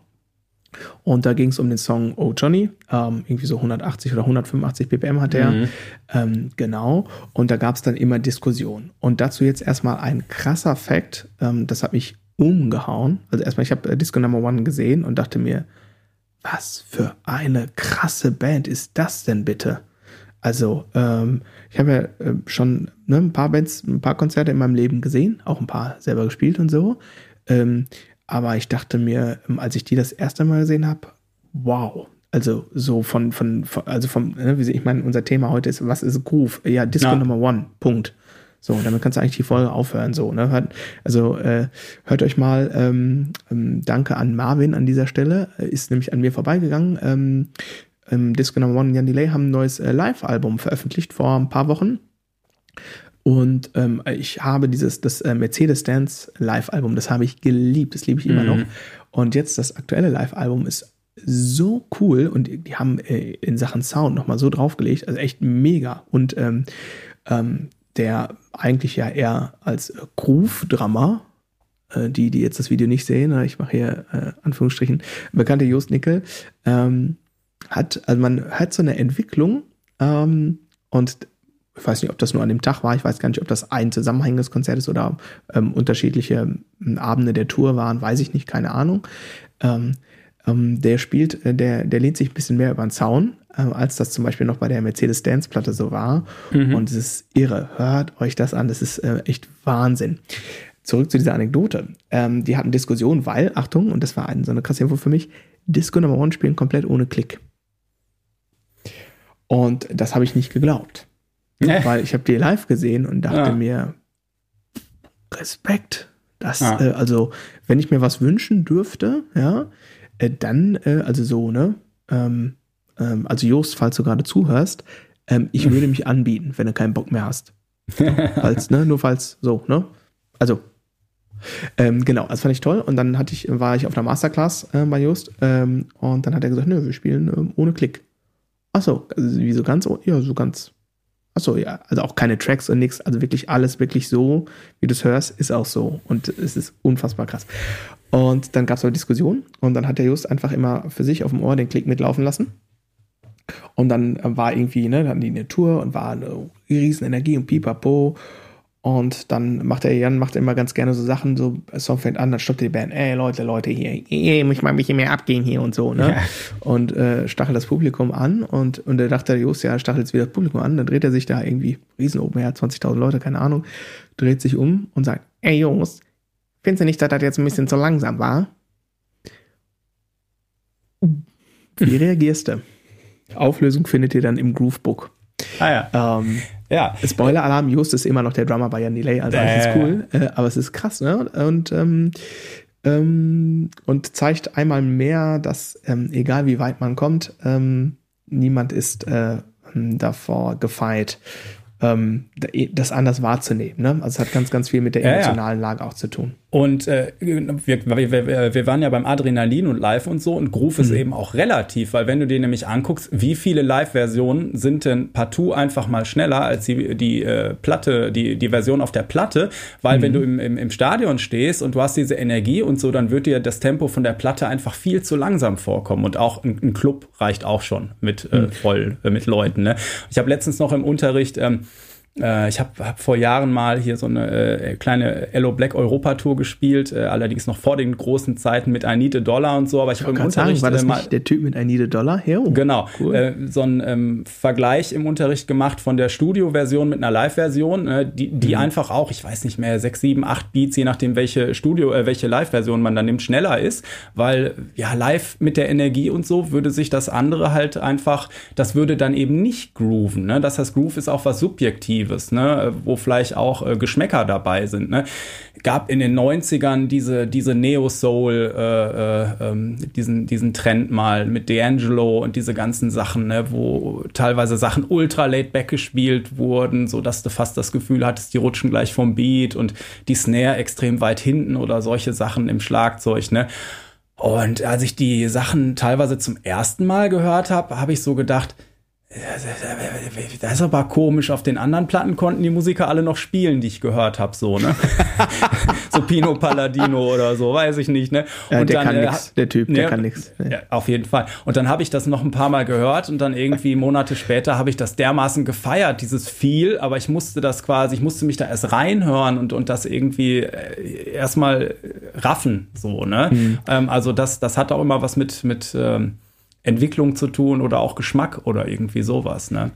Und da ging es um den Song Oh Johnny, ähm, irgendwie so 180 oder 185 BPM hat er. Mhm. Ähm, genau. Und da gab es dann immer Diskussionen. Und dazu jetzt erstmal ein krasser Fact, ähm, das hat mich umgehauen. Also erstmal, ich habe äh, Disco Number One gesehen und dachte mir, was für eine krasse Band ist das denn bitte? Also, ähm, ich habe ja äh, schon ne, ein paar Bands, ein paar Konzerte in meinem Leben gesehen, auch ein paar selber gespielt und so. Ähm, aber ich dachte mir, ähm, als ich die das erste Mal gesehen habe, wow. Also so von, von, von also vom, ne, wie ich meine, unser Thema heute ist, was ist Groove? Ja, Disco ja. Number One, Punkt. So, damit kannst du eigentlich die Folge aufhören. So, ne? Also äh, hört euch mal, ähm, ähm, danke an Marvin an dieser Stelle, äh, ist nämlich an mir vorbeigegangen. Ähm, ähm, Disco Number One und Jan Delay haben ein neues äh, Live-Album veröffentlicht vor ein paar Wochen. Und ähm, ich habe dieses, das äh, Mercedes-Dance Live-Album, das habe ich geliebt, das liebe ich immer mhm. noch. Und jetzt das aktuelle Live-Album ist so cool und die haben äh, in Sachen Sound nochmal so draufgelegt, also echt mega. Und ähm, ähm, der eigentlich ja eher als Groove-Drummer, äh, die, die jetzt das Video nicht sehen, ich mache hier äh, Anführungsstrichen, bekannte Just Nickel, ähm, hat, also man hat so eine Entwicklung ähm, und ich weiß nicht, ob das nur an dem Tag war, ich weiß gar nicht, ob das ein zusammenhängendes Konzert ist oder ähm, unterschiedliche ähm, Abende der Tour waren, weiß ich nicht, keine Ahnung. Ähm, ähm, der spielt, äh, der, der lehnt sich ein bisschen mehr über den Zaun, äh, als das zum Beispiel noch bei der Mercedes-Dance-Platte so war. Mhm. Und es ist irre. Hört euch das an, das ist äh, echt Wahnsinn. Zurück zu dieser Anekdote. Ähm, die hatten Diskussionen, weil, Achtung, und das war eine, so eine krasse Info für mich, Disco Number One spielen komplett ohne Klick. Und das habe ich nicht geglaubt. Nee. Weil ich habe die live gesehen und dachte ja. mir, Respekt. Das, ja. äh, also, wenn ich mir was wünschen dürfte, ja, äh, dann, äh, also so, ne? Ähm, ähm, also Jost, falls du gerade zuhörst, ähm, ich würde mich anbieten, wenn du keinen Bock mehr hast. falls, ne? Nur falls, so, ne? Also, ähm, genau, das fand ich toll. Und dann hatte ich, war ich auf einer Masterclass äh, bei Just ähm, und dann hat er gesagt, nö, wir spielen ähm, ohne Klick. Achso, also wie so ganz, ja, so ganz. Achso, ja, also auch keine Tracks und nichts, also wirklich alles wirklich so, wie du es hörst, ist auch so. Und es ist unfassbar krass. Und dann gab es aber Diskussion und dann hat der Just einfach immer für sich auf dem Ohr den Klick mitlaufen lassen. Und dann war irgendwie, ne, dann die eine Tour und war eine riesen Energie und pipapo. Und dann macht er, Jan macht immer ganz gerne so Sachen, so Song fängt an, dann stoppt die Band, ey Leute, Leute hier, ey, muss ich mal ein bisschen mehr abgehen hier und so, ne? Ja. Und äh, stachelt das Publikum an und, und er dachte, Just, ja, stachelt jetzt wieder das Publikum an, dann dreht er sich da irgendwie, riesen Open Air, 20.000 Leute, keine Ahnung, dreht sich um und sagt, ey Jungs, findest du nicht, dass das jetzt ein bisschen zu langsam war? Wie reagierst du? Auflösung findet ihr dann im Groovebook. Ah ja. Ähm, ja. Spoiler-Alarm, Just ist immer noch der Drummer bei Jan Delay, also alles ist cool. Äh, aber es ist krass, ne? Und, ähm, ähm, und zeigt einmal mehr, dass ähm, egal wie weit man kommt, ähm, niemand ist äh, davor gefeit, ähm, das anders wahrzunehmen. Ne? Also es hat ganz, ganz viel mit der emotionalen. Lage auch zu tun. Und äh, wir, wir, wir waren ja beim Adrenalin und Live und so und Groove mhm. ist eben auch relativ, weil wenn du dir nämlich anguckst, wie viele Live-Versionen sind denn partout einfach mal schneller als die, die äh, Platte, die, die Version auf der Platte, weil mhm. wenn du im, im, im Stadion stehst und du hast diese Energie und so, dann wird dir das Tempo von der Platte einfach viel zu langsam vorkommen und auch ein, ein Club reicht auch schon mit äh, mhm. voll äh, mit Leuten. Ne? Ich habe letztens noch im Unterricht ähm, äh, ich habe hab vor Jahren mal hier so eine äh, kleine Ello Black Europa Tour gespielt, äh, allerdings noch vor den großen Zeiten mit I Need a Dollar und so, aber ich, habe im Unterricht sagen, war das äh, nicht der Typ mit I Need a Dollar? Hero. Genau, cool. Äh, so einen ähm, Vergleich im Unterricht gemacht von der Studio-Version mit einer Live-Version, äh, die, die mhm. einfach auch, ich weiß nicht mehr, sechs, sieben, acht Beats, je nachdem welche Studio, welche Live-Version man dann nimmt, schneller ist, weil ja live mit der Energie und so würde sich das andere halt einfach, das würde dann eben nicht grooven. Ne? Das heißt, Groove ist auch was Subjektives, ne? wo vielleicht auch äh, Geschmäcker dabei sind. Ne? Gab in den 90ern diese, diese Neo-Soul, äh, äh, ähm, diesen, diesen Trend mal mit D'Angelo und diese ganzen Sachen, ne? wo teilweise Sachen ultra laid back gespielt wurden, so dass du fast das Gefühl hattest, die rutschen gleich vom Beat und die Snare extrem weit hinten oder solche Sachen im Schlagzeug. Ne? Und als ich die Sachen teilweise zum ersten Mal gehört habe, habe ich so gedacht, das ist aber komisch. Auf den anderen Platten konnten die Musiker alle noch spielen, die ich gehört habe, so, ne? so Pino Palladino oder so, weiß ich nicht, ne? Ja, der dann, kann äh, nix, der Typ, der ne, kann nix. Ja, auf jeden Fall. Und dann habe ich das noch ein paar Mal gehört und dann irgendwie Monate später habe ich das dermaßen gefeiert, dieses viel, aber ich musste das quasi, ich musste mich da erst reinhören und, und das irgendwie äh, erstmal raffen, so, ne? Mhm. Ähm, also das, das hat auch immer was mit, mit, ähm, Entwicklung zu tun oder auch Geschmack oder irgendwie sowas, ne?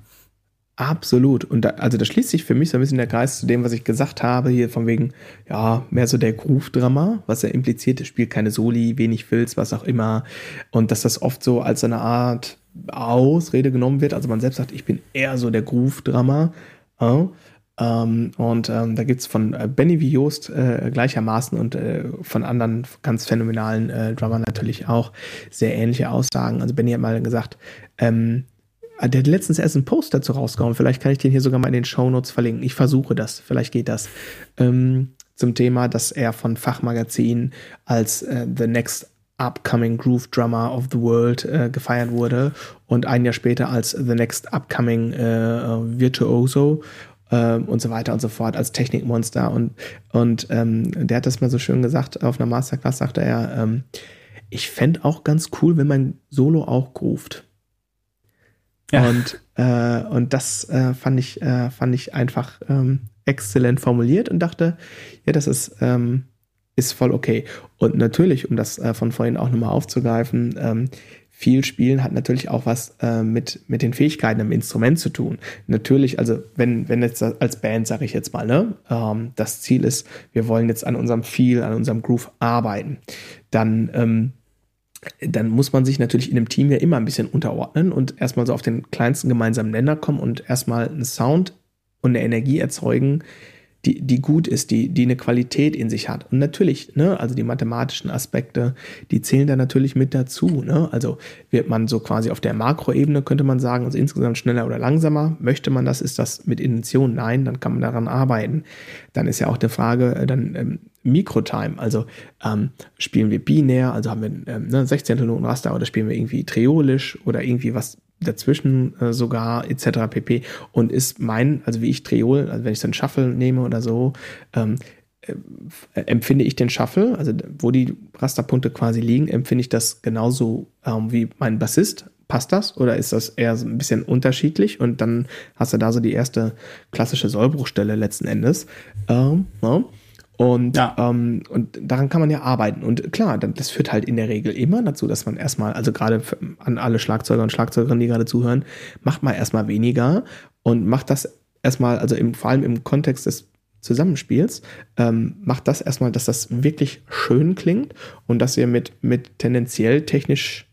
Absolut. Und da, also da schließt sich für mich so ein bisschen der Kreis zu dem, was ich gesagt habe, hier von wegen, ja, mehr so der Groove-Drama, was er impliziert, es spielt keine Soli, wenig Filz, was auch immer. Und dass das oft so als eine Art Ausrede genommen wird. Also man selbst sagt, ich bin eher so der Groove-Drama. Ja. Ähm, und ähm, da gibt's von äh, Benny wie Joost äh, gleichermaßen und äh, von anderen ganz phänomenalen äh, Drummern natürlich auch sehr ähnliche Aussagen. Also Benny hat mal gesagt, ähm, der hat letztens erst einen Post dazu rausgehauen. Vielleicht kann ich den hier sogar mal in den Show Notes verlinken. Ich versuche das. Vielleicht geht das. Ähm, zum Thema, dass er von Fachmagazinen als äh, The Next Upcoming Groove Drummer of the World äh, gefeiert wurde und ein Jahr später als The Next Upcoming äh, Virtuoso ähm, und so weiter und so fort als Technikmonster. Und, und ähm, der hat das mal so schön gesagt, auf einer Masterclass sagte er, ähm, ich fände auch ganz cool, wenn mein Solo auch groovt. Ja. Und, äh, und das äh, fand, ich, äh, fand ich einfach ähm, exzellent formuliert und dachte, ja, das ist, ähm, ist voll okay. Und natürlich, um das äh, von vorhin auch nochmal aufzugreifen, ähm, viel Spielen hat natürlich auch was äh, mit, mit den Fähigkeiten im Instrument zu tun. Natürlich, also wenn, wenn jetzt als Band, sage ich jetzt mal, ne, ähm, das Ziel ist, wir wollen jetzt an unserem Feel, an unserem Groove arbeiten, dann ähm, dann muss man sich natürlich in einem Team ja immer ein bisschen unterordnen und erstmal so auf den kleinsten gemeinsamen Nenner kommen und erstmal einen Sound und eine Energie erzeugen, die, die gut ist, die, die eine Qualität in sich hat. Und natürlich, ne, also die mathematischen Aspekte, die zählen da natürlich mit dazu. Ne? Also wird man so quasi auf der Makroebene, könnte man sagen, also insgesamt schneller oder langsamer. Möchte man das? Ist das mit Intention? Nein, dann kann man daran arbeiten. Dann ist ja auch die Frage, äh, dann ähm, Mikrotime, also ähm, spielen wir binär, also haben wir ähm, ne, 16. Notenraster oder spielen wir irgendwie triolisch oder irgendwie was dazwischen äh, sogar etc. pp. Und ist mein, also wie ich Triol, also wenn ich so einen Shuffle nehme oder so, ähm, äh, empfinde ich den Shuffle, also wo die Rasterpunkte quasi liegen, empfinde ich das genauso ähm, wie mein Bassist. Passt das oder ist das eher so ein bisschen unterschiedlich? Und dann hast du da so die erste klassische Sollbruchstelle letzten Endes. Ähm, ja. Und, ja. ähm, und daran kann man ja arbeiten. Und klar, das führt halt in der Regel immer dazu, dass man erstmal, also gerade an alle Schlagzeuger und Schlagzeugerinnen, die gerade zuhören, macht mal erstmal weniger und macht das erstmal, also im, vor allem im Kontext des Zusammenspiels, ähm, macht das erstmal, dass das wirklich schön klingt und dass ihr mit, mit tendenziell technisch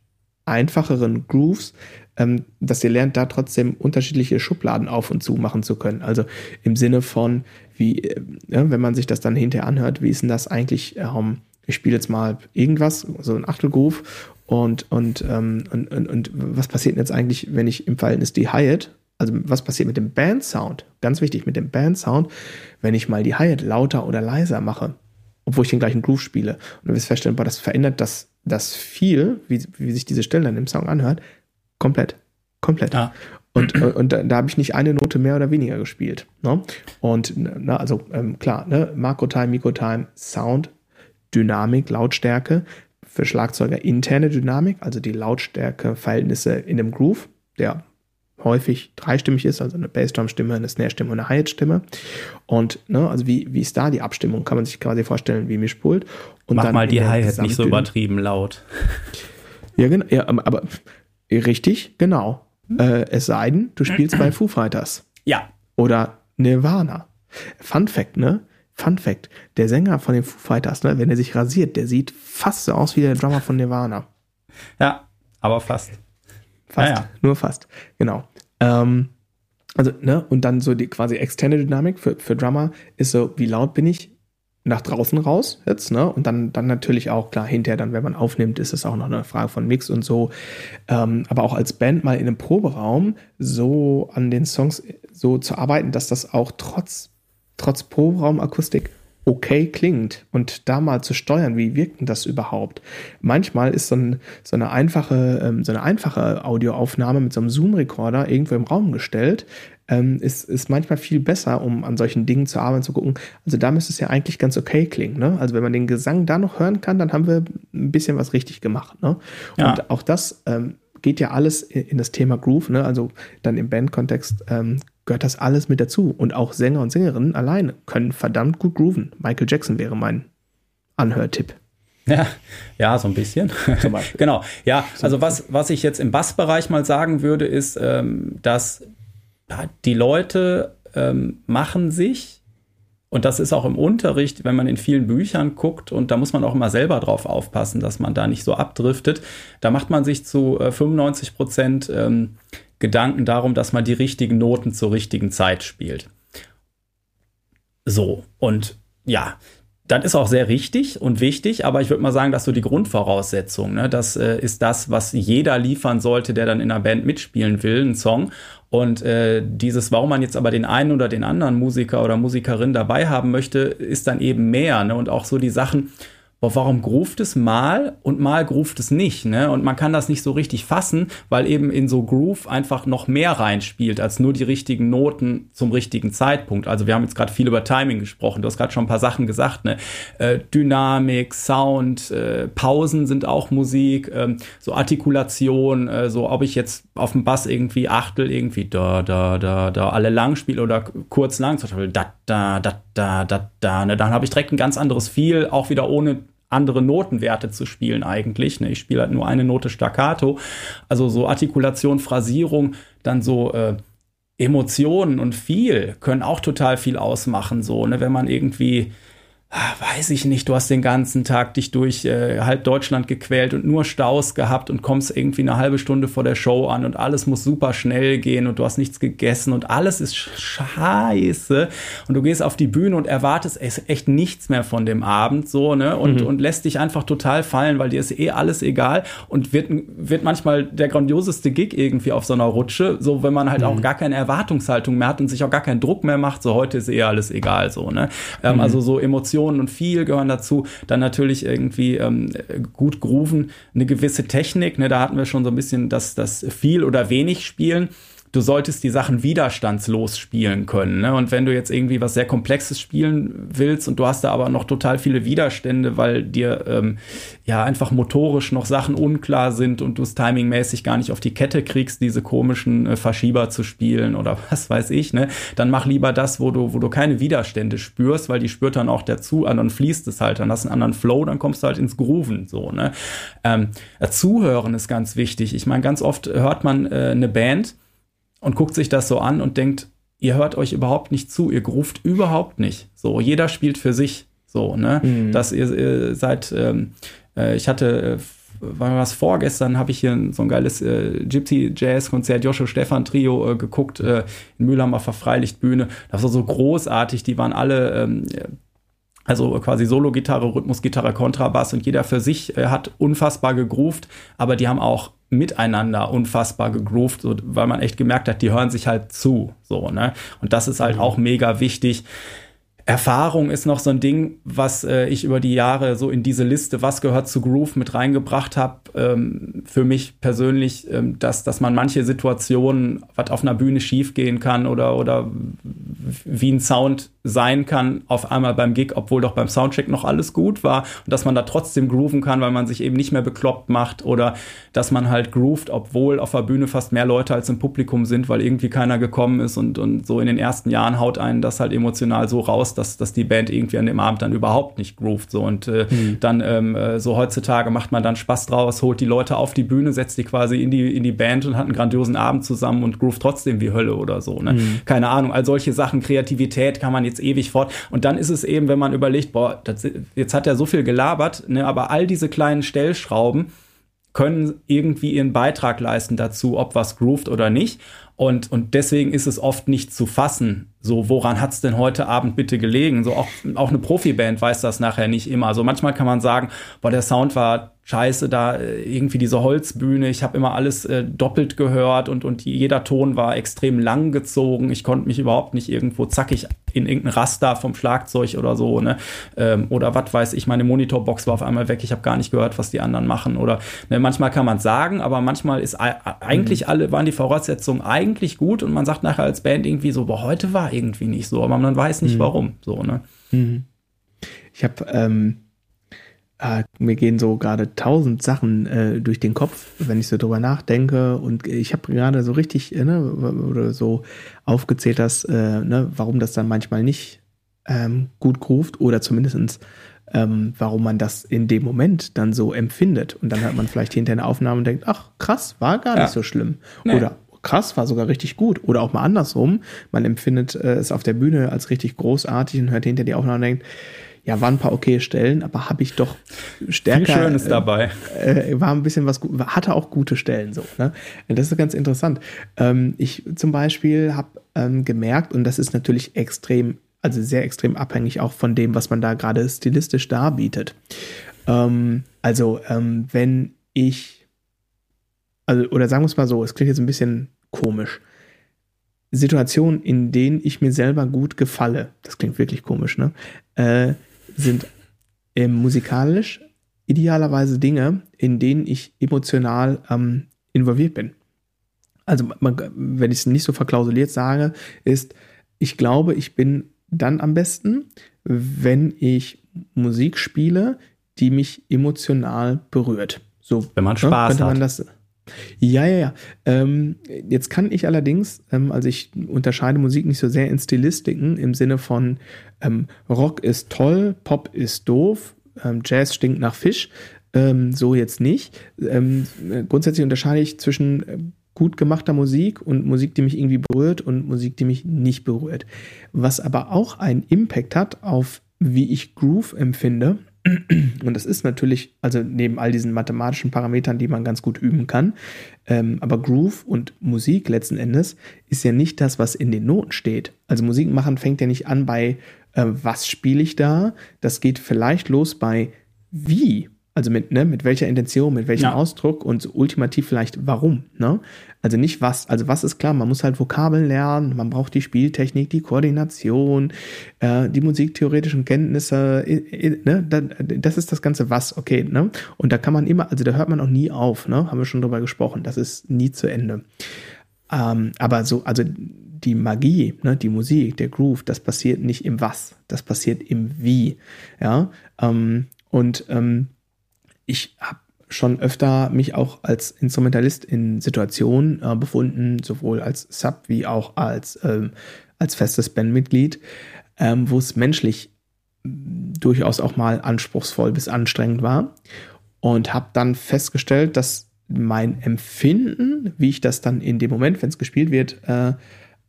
einfacheren Grooves ähm, dass ihr lernt, da trotzdem unterschiedliche Schubladen auf und zu machen zu können. Also im Sinne von, wie, äh, wenn man sich das dann hinterher anhört, wie ist denn das eigentlich? Ähm, ich spiele jetzt mal irgendwas, so ein Achtelgroove und, und, ähm, und, und, und was passiert denn jetzt eigentlich, wenn ich im Verhältnis die Hi-Hat, also was passiert mit dem Band-Sound? Ganz wichtig, mit dem Band-Sound, wenn ich mal die Hi-Hat lauter oder leiser mache, obwohl ich den gleichen Groove spiele. Und du wirst feststellen, das verändert das, das viel, wie, wie sich diese Stelle dann im Song anhört, Komplett. Komplett. Ja. Und, und, da, da habe ich nicht eine Note mehr oder weniger gespielt. Ne? Und na, also ähm, klar, ne? Makro-Time, Mikro-Time, Sound, Dynamik, Lautstärke, für Schlagzeuger interne Dynamik, also die Lautstärke-Verhältnisse in dem Groove, der häufig dreistimmig ist, also eine Bassdrum-Stimme, eine Snare-Stimme und eine Hi-Hat-Stimme. Und ne, also wie, wie ist da die Abstimmung? Kann man sich quasi vorstellen wie Mischpult. Und Mach dann mal die Hi-Hat nicht so übertrieben laut. Ja, genau. Ja, aber Richtig, genau. Hm? Äh, es sei denn, du spielst bei Foo Fighters. Ja. Oder Nirvana. Fun Fact, ne? Fun Fact. Der Sänger von den Foo Fighters, ne, wenn er sich rasiert, der sieht fast so aus wie der Drummer von Nirvana. Ja, aber fast. Fast. Ja, ja. Nur fast. Genau. Ähm, also, ne, und dann so die quasi externe Dynamik für, für Drummer ist so, wie laut bin ich? Nach draußen raus jetzt, ne? Und dann, dann natürlich auch, klar, hinterher dann, wenn man aufnimmt, ist es auch noch eine Frage von Mix und so. Ähm, aber auch als Band mal in einem Proberaum so an den Songs so zu arbeiten, dass das auch trotz, trotz Proberaumakustik okay klingt und da mal zu steuern, wie wirkt denn das überhaupt? Manchmal ist so, ein, so eine einfache, ähm, so eine einfache Audioaufnahme mit so einem Zoom-Recorder irgendwo im Raum gestellt, ähm, ist, ist manchmal viel besser, um an solchen Dingen zu arbeiten, zu gucken. Also da müsste es ja eigentlich ganz okay klingen. Ne? Also wenn man den Gesang da noch hören kann, dann haben wir ein bisschen was richtig gemacht. Ne? Ja. Und auch das ähm, geht ja alles in das Thema Groove. Ne? Also dann im Bandkontext ähm, gehört das alles mit dazu. Und auch Sänger und Sängerinnen alleine können verdammt gut grooven. Michael Jackson wäre mein Anhörtipp. Ja, ja, so ein bisschen. genau. Ja, also was, was ich jetzt im Bassbereich mal sagen würde, ist, ähm, dass die Leute ähm, machen sich, und das ist auch im Unterricht, wenn man in vielen Büchern guckt, und da muss man auch immer selber drauf aufpassen, dass man da nicht so abdriftet, da macht man sich zu äh, 95 Prozent ähm, Gedanken darum, dass man die richtigen Noten zur richtigen Zeit spielt. So, und ja, das ist auch sehr richtig und wichtig, aber ich würde mal sagen, dass so die Grundvoraussetzung, ne, das äh, ist das, was jeder liefern sollte, der dann in einer Band mitspielen will, einen Song. Und äh, dieses, warum man jetzt aber den einen oder den anderen Musiker oder Musikerin dabei haben möchte, ist dann eben mehr. Ne? Und auch so die Sachen, boah, warum groovt es mal und mal groovt es nicht, ne? Und man kann das nicht so richtig fassen, weil eben in so Groove einfach noch mehr reinspielt als nur die richtigen Noten zum richtigen Zeitpunkt. Also wir haben jetzt gerade viel über Timing gesprochen. Du hast gerade schon ein paar Sachen gesagt, ne? Äh, Dynamik, Sound, äh, Pausen sind auch Musik, ähm, so Artikulation, äh, so ob ich jetzt auf dem Bass irgendwie Achtel irgendwie da da da da alle lang spiele oder kurz lang, zum Beispiel da da da da da da, ne? Dann habe ich direkt ein ganz anderes Feel, auch wieder ohne andere Notenwerte zu spielen eigentlich. Ne? Ich spiele halt nur eine Note Staccato. Also so Artikulation, Phrasierung, dann so äh, Emotionen und viel können auch total viel ausmachen. So, ne? wenn man irgendwie weiß ich nicht, du hast den ganzen Tag dich durch äh, halb Deutschland gequält und nur Staus gehabt und kommst irgendwie eine halbe Stunde vor der Show an und alles muss super schnell gehen und du hast nichts gegessen und alles ist scheiße und du gehst auf die Bühne und erwartest echt nichts mehr von dem Abend so, ne, und, mhm. und lässt dich einfach total fallen, weil dir ist eh alles egal und wird, wird manchmal der grandioseste Gig irgendwie auf so einer Rutsche, so wenn man halt mhm. auch gar keine Erwartungshaltung mehr hat und sich auch gar keinen Druck mehr macht, so heute ist eh alles egal, so, ne, ähm, mhm. also so Emotionen Emotionen und viel gehören dazu. Dann natürlich irgendwie ähm, gut grooven, eine gewisse Technik. Ne, da hatten wir schon so ein bisschen das, das viel oder wenig spielen du solltest die Sachen widerstandslos spielen können. Ne? Und wenn du jetzt irgendwie was sehr Komplexes spielen willst und du hast da aber noch total viele Widerstände, weil dir ähm, ja einfach motorisch noch Sachen unklar sind und du es timingmäßig gar nicht auf die Kette kriegst, diese komischen äh, Verschieber zu spielen oder was weiß ich, ne? Dann mach lieber das, wo du, wo du keine Widerstände spürst, weil die spürt dann auch dazu, dann fließt es halt, dann hast du einen anderen Flow, dann kommst du halt ins Grooven, so, ne? Ähm, Zuhören ist ganz wichtig. Ich meine, ganz oft hört man äh, eine Band, und guckt sich das so an und denkt, ihr hört euch überhaupt nicht zu, ihr gruft überhaupt nicht. So, jeder spielt für sich. So, ne? Mhm. Dass ihr, ihr seid, ähm, äh, ich hatte, äh, war was vorgestern, habe ich hier so ein geiles äh, Gypsy Jazz Konzert, Joshua Stefan Trio äh, geguckt äh, in Mülheim auf der Freilichtbühne. Das war so großartig, die waren alle ähm, also quasi Solo-Gitarre, Rhythmusgitarre, Kontrabass und jeder für sich äh, hat unfassbar gegroovt, aber die haben auch miteinander unfassbar gegroovt, so, weil man echt gemerkt hat, die hören sich halt zu, so, ne? Und das ist halt mhm. auch mega wichtig. Erfahrung ist noch so ein Ding, was äh, ich über die Jahre so in diese Liste, was gehört zu Groove, mit reingebracht habe. Ähm, für mich persönlich, ähm, dass, dass man manche Situationen, was auf einer Bühne schiefgehen kann oder, oder wie ein Sound sein kann, auf einmal beim Gig, obwohl doch beim Soundcheck noch alles gut war und dass man da trotzdem grooven kann, weil man sich eben nicht mehr bekloppt macht oder dass man halt groovt, obwohl auf der Bühne fast mehr Leute als im Publikum sind, weil irgendwie keiner gekommen ist und, und so in den ersten Jahren haut einen das halt emotional so raus, dass, dass die Band irgendwie an dem Abend dann überhaupt nicht groovt. So und äh, mhm. dann ähm, äh, so heutzutage macht man dann Spaß draus, holt die Leute auf die Bühne, setzt die quasi in die, in die Band und hat einen grandiosen Abend zusammen und groovt trotzdem wie Hölle oder so. Ne? Mhm. Keine Ahnung, all solche Sachen, Kreativität kann man jetzt ewig fort. Und dann ist es eben, wenn man überlegt, boah, das, jetzt hat er so viel gelabert, ne, aber all diese kleinen Stellschrauben können irgendwie ihren Beitrag leisten dazu, ob was groovt oder nicht. Und, und deswegen ist es oft nicht zu fassen, so, woran hat es denn heute Abend bitte gelegen? So, auch, auch eine Profiband weiß das nachher nicht immer. Also manchmal kann man sagen, boah, der Sound war scheiße, da äh, irgendwie diese Holzbühne, ich habe immer alles äh, doppelt gehört und, und jeder Ton war extrem lang gezogen. Ich konnte mich überhaupt nicht irgendwo zackig in irgendein Raster vom Schlagzeug oder so, ne? Ähm, oder was weiß ich, meine Monitorbox war auf einmal weg, ich habe gar nicht gehört, was die anderen machen. Oder ne, manchmal kann man sagen, aber manchmal ist eigentlich mhm. alle, waren die Voraussetzungen eigentlich gut und man sagt nachher als Band irgendwie so, boah, heute war irgendwie nicht so, aber man weiß nicht mhm. warum. So, ne? Mhm. Ich habe, ähm, äh, mir gehen so gerade tausend Sachen äh, durch den Kopf, wenn ich so drüber nachdenke. Und ich habe gerade so richtig, äh, ne, oder so aufgezählt, dass, äh, ne, warum das dann manchmal nicht ähm, gut groovt oder zumindestens ähm, warum man das in dem Moment dann so empfindet. Und dann hört man vielleicht hinter eine Aufnahme und denkt, ach krass, war gar ja. nicht so schlimm. Nee. Oder krass, war sogar richtig gut. Oder auch mal andersrum. Man empfindet äh, es auf der Bühne als richtig großartig und hört hinter die Aufnahme und denkt, ja, waren ein paar okay Stellen, aber habe ich doch stärker. Viel Schönes äh, dabei. Äh, war ein bisschen was, hatte auch gute Stellen so. Ne? Das ist ganz interessant. Ähm, ich zum Beispiel habe ähm, gemerkt, und das ist natürlich extrem, also sehr extrem abhängig auch von dem, was man da gerade stilistisch darbietet. Ähm, also, ähm, wenn ich also, oder sagen wir es mal so, es klingt jetzt ein bisschen komisch. Situationen, in denen ich mir selber gut gefalle, das klingt wirklich komisch, ne? Äh, sind äh, musikalisch idealerweise Dinge, in denen ich emotional ähm, involviert bin. Also, man, wenn ich es nicht so verklausuliert sage, ist, ich glaube, ich bin dann am besten, wenn ich Musik spiele, die mich emotional berührt. So, wenn man ne, Spaß könnte man hat. Das, ja, ja, ja. Ähm, jetzt kann ich allerdings, ähm, also ich unterscheide Musik nicht so sehr in Stilistiken im Sinne von ähm, Rock ist toll, Pop ist doof, ähm, Jazz stinkt nach Fisch. Ähm, so jetzt nicht. Ähm, grundsätzlich unterscheide ich zwischen äh, gut gemachter Musik und Musik, die mich irgendwie berührt und Musik, die mich nicht berührt. Was aber auch einen Impact hat auf wie ich Groove empfinde und das ist natürlich, also neben all diesen mathematischen Parametern, die man ganz gut üben kann, ähm, aber Groove und Musik letzten Endes ist ja nicht das, was in den Noten steht. Also Musik machen fängt ja nicht an bei, äh, was spiele ich da? Das geht vielleicht los bei, wie also mit, ne, mit welcher Intention, mit welchem ja. Ausdruck und ultimativ vielleicht warum. Ne? Also nicht was, also was ist klar, man muss halt Vokabeln lernen, man braucht die Spieltechnik, die Koordination, äh, die musiktheoretischen Kenntnisse, äh, äh, ne? das ist das ganze was, okay. Ne? Und da kann man immer, also da hört man auch nie auf, ne? haben wir schon drüber gesprochen, das ist nie zu Ende. Ähm, aber so, also die Magie, ne, die Musik, der Groove, das passiert nicht im Was, das passiert im Wie. Ja, ähm, und ähm, ich habe schon öfter mich auch als Instrumentalist in Situationen äh, befunden, sowohl als Sub wie auch als, ähm, als festes Bandmitglied, ähm, wo es menschlich durchaus auch mal anspruchsvoll bis anstrengend war und habe dann festgestellt, dass mein Empfinden, wie ich das dann in dem Moment, wenn es gespielt wird, äh,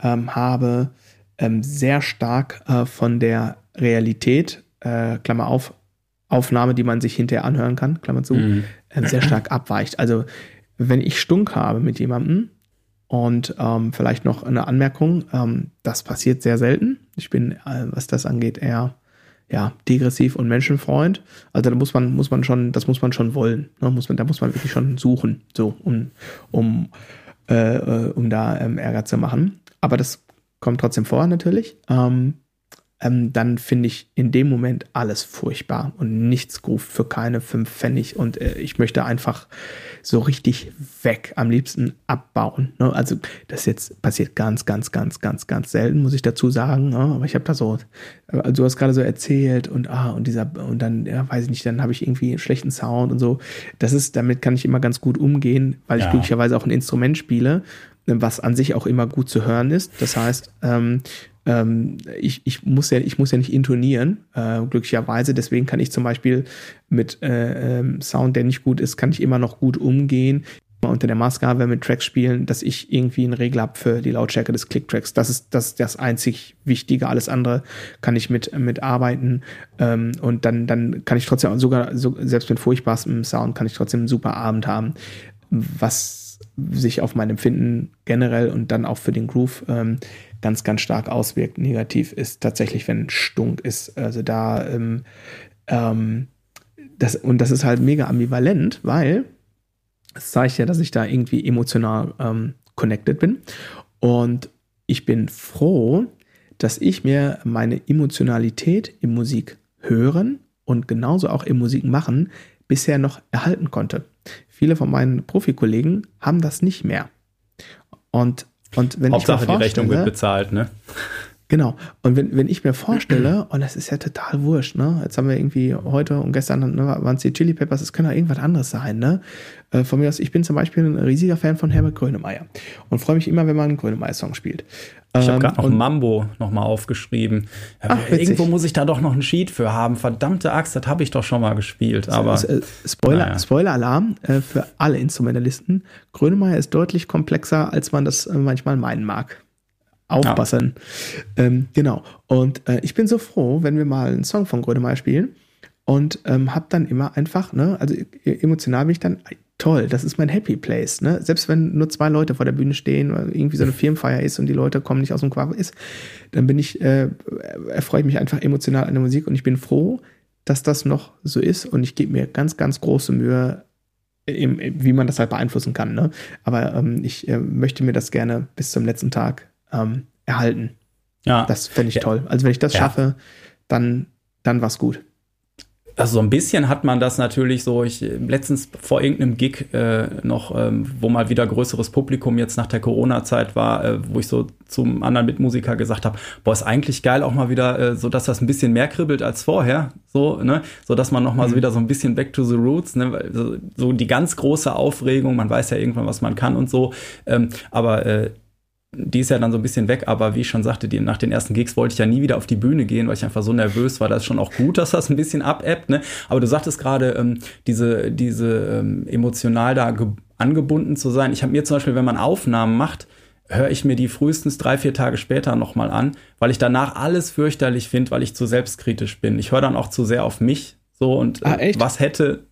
ähm, habe, ähm, sehr stark äh, von der Realität, äh, Klammer auf, Aufnahme, die man sich hinterher anhören kann, Klammer zu, mhm. äh, sehr stark abweicht. Also wenn ich Stunk habe mit jemandem und ähm, vielleicht noch eine Anmerkung, ähm, das passiert sehr selten. Ich bin, äh, was das angeht, eher ja, degressiv und Menschenfreund. Also da muss man, muss man schon, das muss man schon wollen. Ne? Muss man, da muss man wirklich schon suchen, so, um, um, äh, äh um da ähm, Ärger zu machen. Aber das kommt trotzdem vor, natürlich. Ähm, ähm, dann finde ich in dem Moment alles furchtbar und nichts gut für keine fünf Pfennig und äh, ich möchte einfach so richtig weg, am liebsten abbauen. Ne? Also das jetzt passiert ganz, ganz, ganz, ganz, ganz selten, muss ich dazu sagen. Ne? Aber ich habe da so, also du hast gerade so erzählt und ah und dieser und dann ja, weiß ich nicht, dann habe ich irgendwie einen schlechten Sound und so. Das ist, damit kann ich immer ganz gut umgehen, weil ich glücklicherweise auch ein Instrument spiele was an sich auch immer gut zu hören ist. Das heißt, ähm, ähm, ich, ich, muss ja, ich muss ja nicht intonieren, äh, glücklicherweise. Deswegen kann ich zum Beispiel mit äh, ähm, Sound, der nicht gut ist, kann ich immer noch gut umgehen. Unter der Maßgabe mit Tracks spielen, dass ich irgendwie einen Regler habe für die Lautstärke des Click-Tracks. Das ist das, das einzig Wichtige. Alles andere kann ich mit, mit arbeiten. Ähm, und dann, dann kann ich trotzdem sogar, so, selbst mit furchtbarstem Sound, kann ich trotzdem einen super Abend haben. Was sich auf mein Empfinden generell und dann auch für den Groove ähm, ganz, ganz stark auswirkt, negativ, ist tatsächlich, wenn Stunk ist. Also da, ähm, ähm, das, und das ist halt mega ambivalent, weil es zeigt ja, dass ich da irgendwie emotional ähm, connected bin. Und ich bin froh, dass ich mir meine Emotionalität im Musik hören und genauso auch im Musik machen bisher noch erhalten konnte. Viele von meinen Profikollegen haben das nicht mehr. Und und wenn Hauptsache, ich mir die Rechnung wird bezahlt, ne? Genau. Und wenn, wenn ich mir vorstelle, und das ist ja total wurscht, ne? Jetzt haben wir irgendwie heute und gestern ne, waren es die Chili Peppers, es können auch irgendwas anderes sein, ne? Äh, von mir aus, ich bin zum Beispiel ein riesiger Fan von Herbert Grönemeyer und freue mich immer, wenn man einen Grönemeyer-Song spielt. Ich habe gerade noch und, Mambo nochmal aufgeschrieben. Ach, Irgendwo muss ich da doch noch einen Sheet für haben. Verdammte Axt, das habe ich doch schon mal gespielt. Aber Spoiler, naja. Spoiler-Alarm äh, für alle Instrumentalisten. Grönemeyer ist deutlich komplexer, als man das äh, manchmal meinen mag. Aufpassen. Ja. Ähm, genau. Und äh, ich bin so froh, wenn wir mal einen Song von Grönemeyer spielen und ähm, habe dann immer einfach, ne, also e-, emotional bin ich dann toll, das ist mein Happy Place. Ne? Selbst wenn nur zwei Leute vor der Bühne stehen, oder irgendwie so eine Firmenfeier ist und die Leute kommen nicht aus dem Quark ist, dann bin ich, äh, erfreue ich mich einfach emotional an der Musik und ich bin froh, dass das noch so ist und ich gebe mir ganz, ganz große Mühe, im, wie man das halt beeinflussen kann. Ne? Aber ähm, ich äh, möchte mir das gerne bis zum letzten Tag ähm, erhalten. Ja. Das fände ich ja. toll. Also wenn ich das ja. schaffe, dann, dann war's gut also so ein bisschen hat man das natürlich so, ich letztens vor irgendeinem Gig äh, noch, ähm, wo mal wieder größeres Publikum jetzt nach der Corona-Zeit war, äh, wo ich so zum anderen Mitmusiker gesagt habe, boah, ist eigentlich geil auch mal wieder, äh, so dass das ein bisschen mehr kribbelt als vorher, so, ne, so dass man noch mal mhm. so wieder so ein bisschen back to the roots, ne, so, so die ganz große Aufregung, man weiß ja irgendwann, was man kann und so, ähm, aber äh, die ist ja dann so ein bisschen weg, aber wie ich schon sagte, die, nach den ersten Gigs wollte ich ja nie wieder auf die Bühne gehen, weil ich einfach so nervös war. Das ist schon auch gut, dass das ein bisschen abebbt, ne? Aber du sagtest gerade, ähm, diese, diese ähm, emotional da angebunden zu sein. Ich habe mir zum Beispiel, wenn man Aufnahmen macht, höre ich mir die frühestens drei, vier Tage später nochmal an, weil ich danach alles fürchterlich finde, weil ich zu selbstkritisch bin. Ich höre dann auch zu sehr auf mich so und ah, äh, was hätte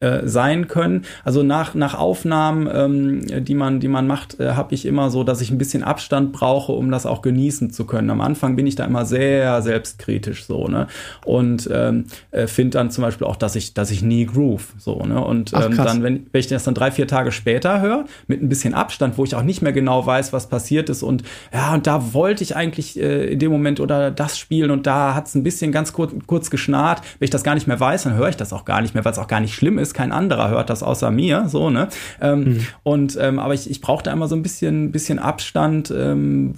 äh, sein können. Also nach, nach Aufnahmen, ähm, die, man, die man macht, äh, habe ich immer so, dass ich ein bisschen Abstand brauche, um das auch genießen zu können. Am Anfang bin ich da immer sehr selbstkritisch so, ne? Und ähm, äh, finde dann zum Beispiel auch, dass ich, dass ich nie groove. So, ne? Und ähm, Ach, dann, wenn, wenn ich das dann drei, vier Tage später höre, mit ein bisschen Abstand, wo ich auch nicht mehr genau weiß, was passiert ist und ja, und da wollte ich eigentlich äh, in dem Moment oder das spielen und da hat es ein bisschen ganz kurz, kurz geschnarrt. Wenn ich das gar nicht mehr weiß, dann höre ich das auch gar nicht mehr, weil es auch gar nicht schlimm ist ist, kein anderer hört das außer mir, so, ne? Ähm, mhm. Und ähm, aber ich, ich brauchte immer so ein bisschen, bisschen Abstand, ähm,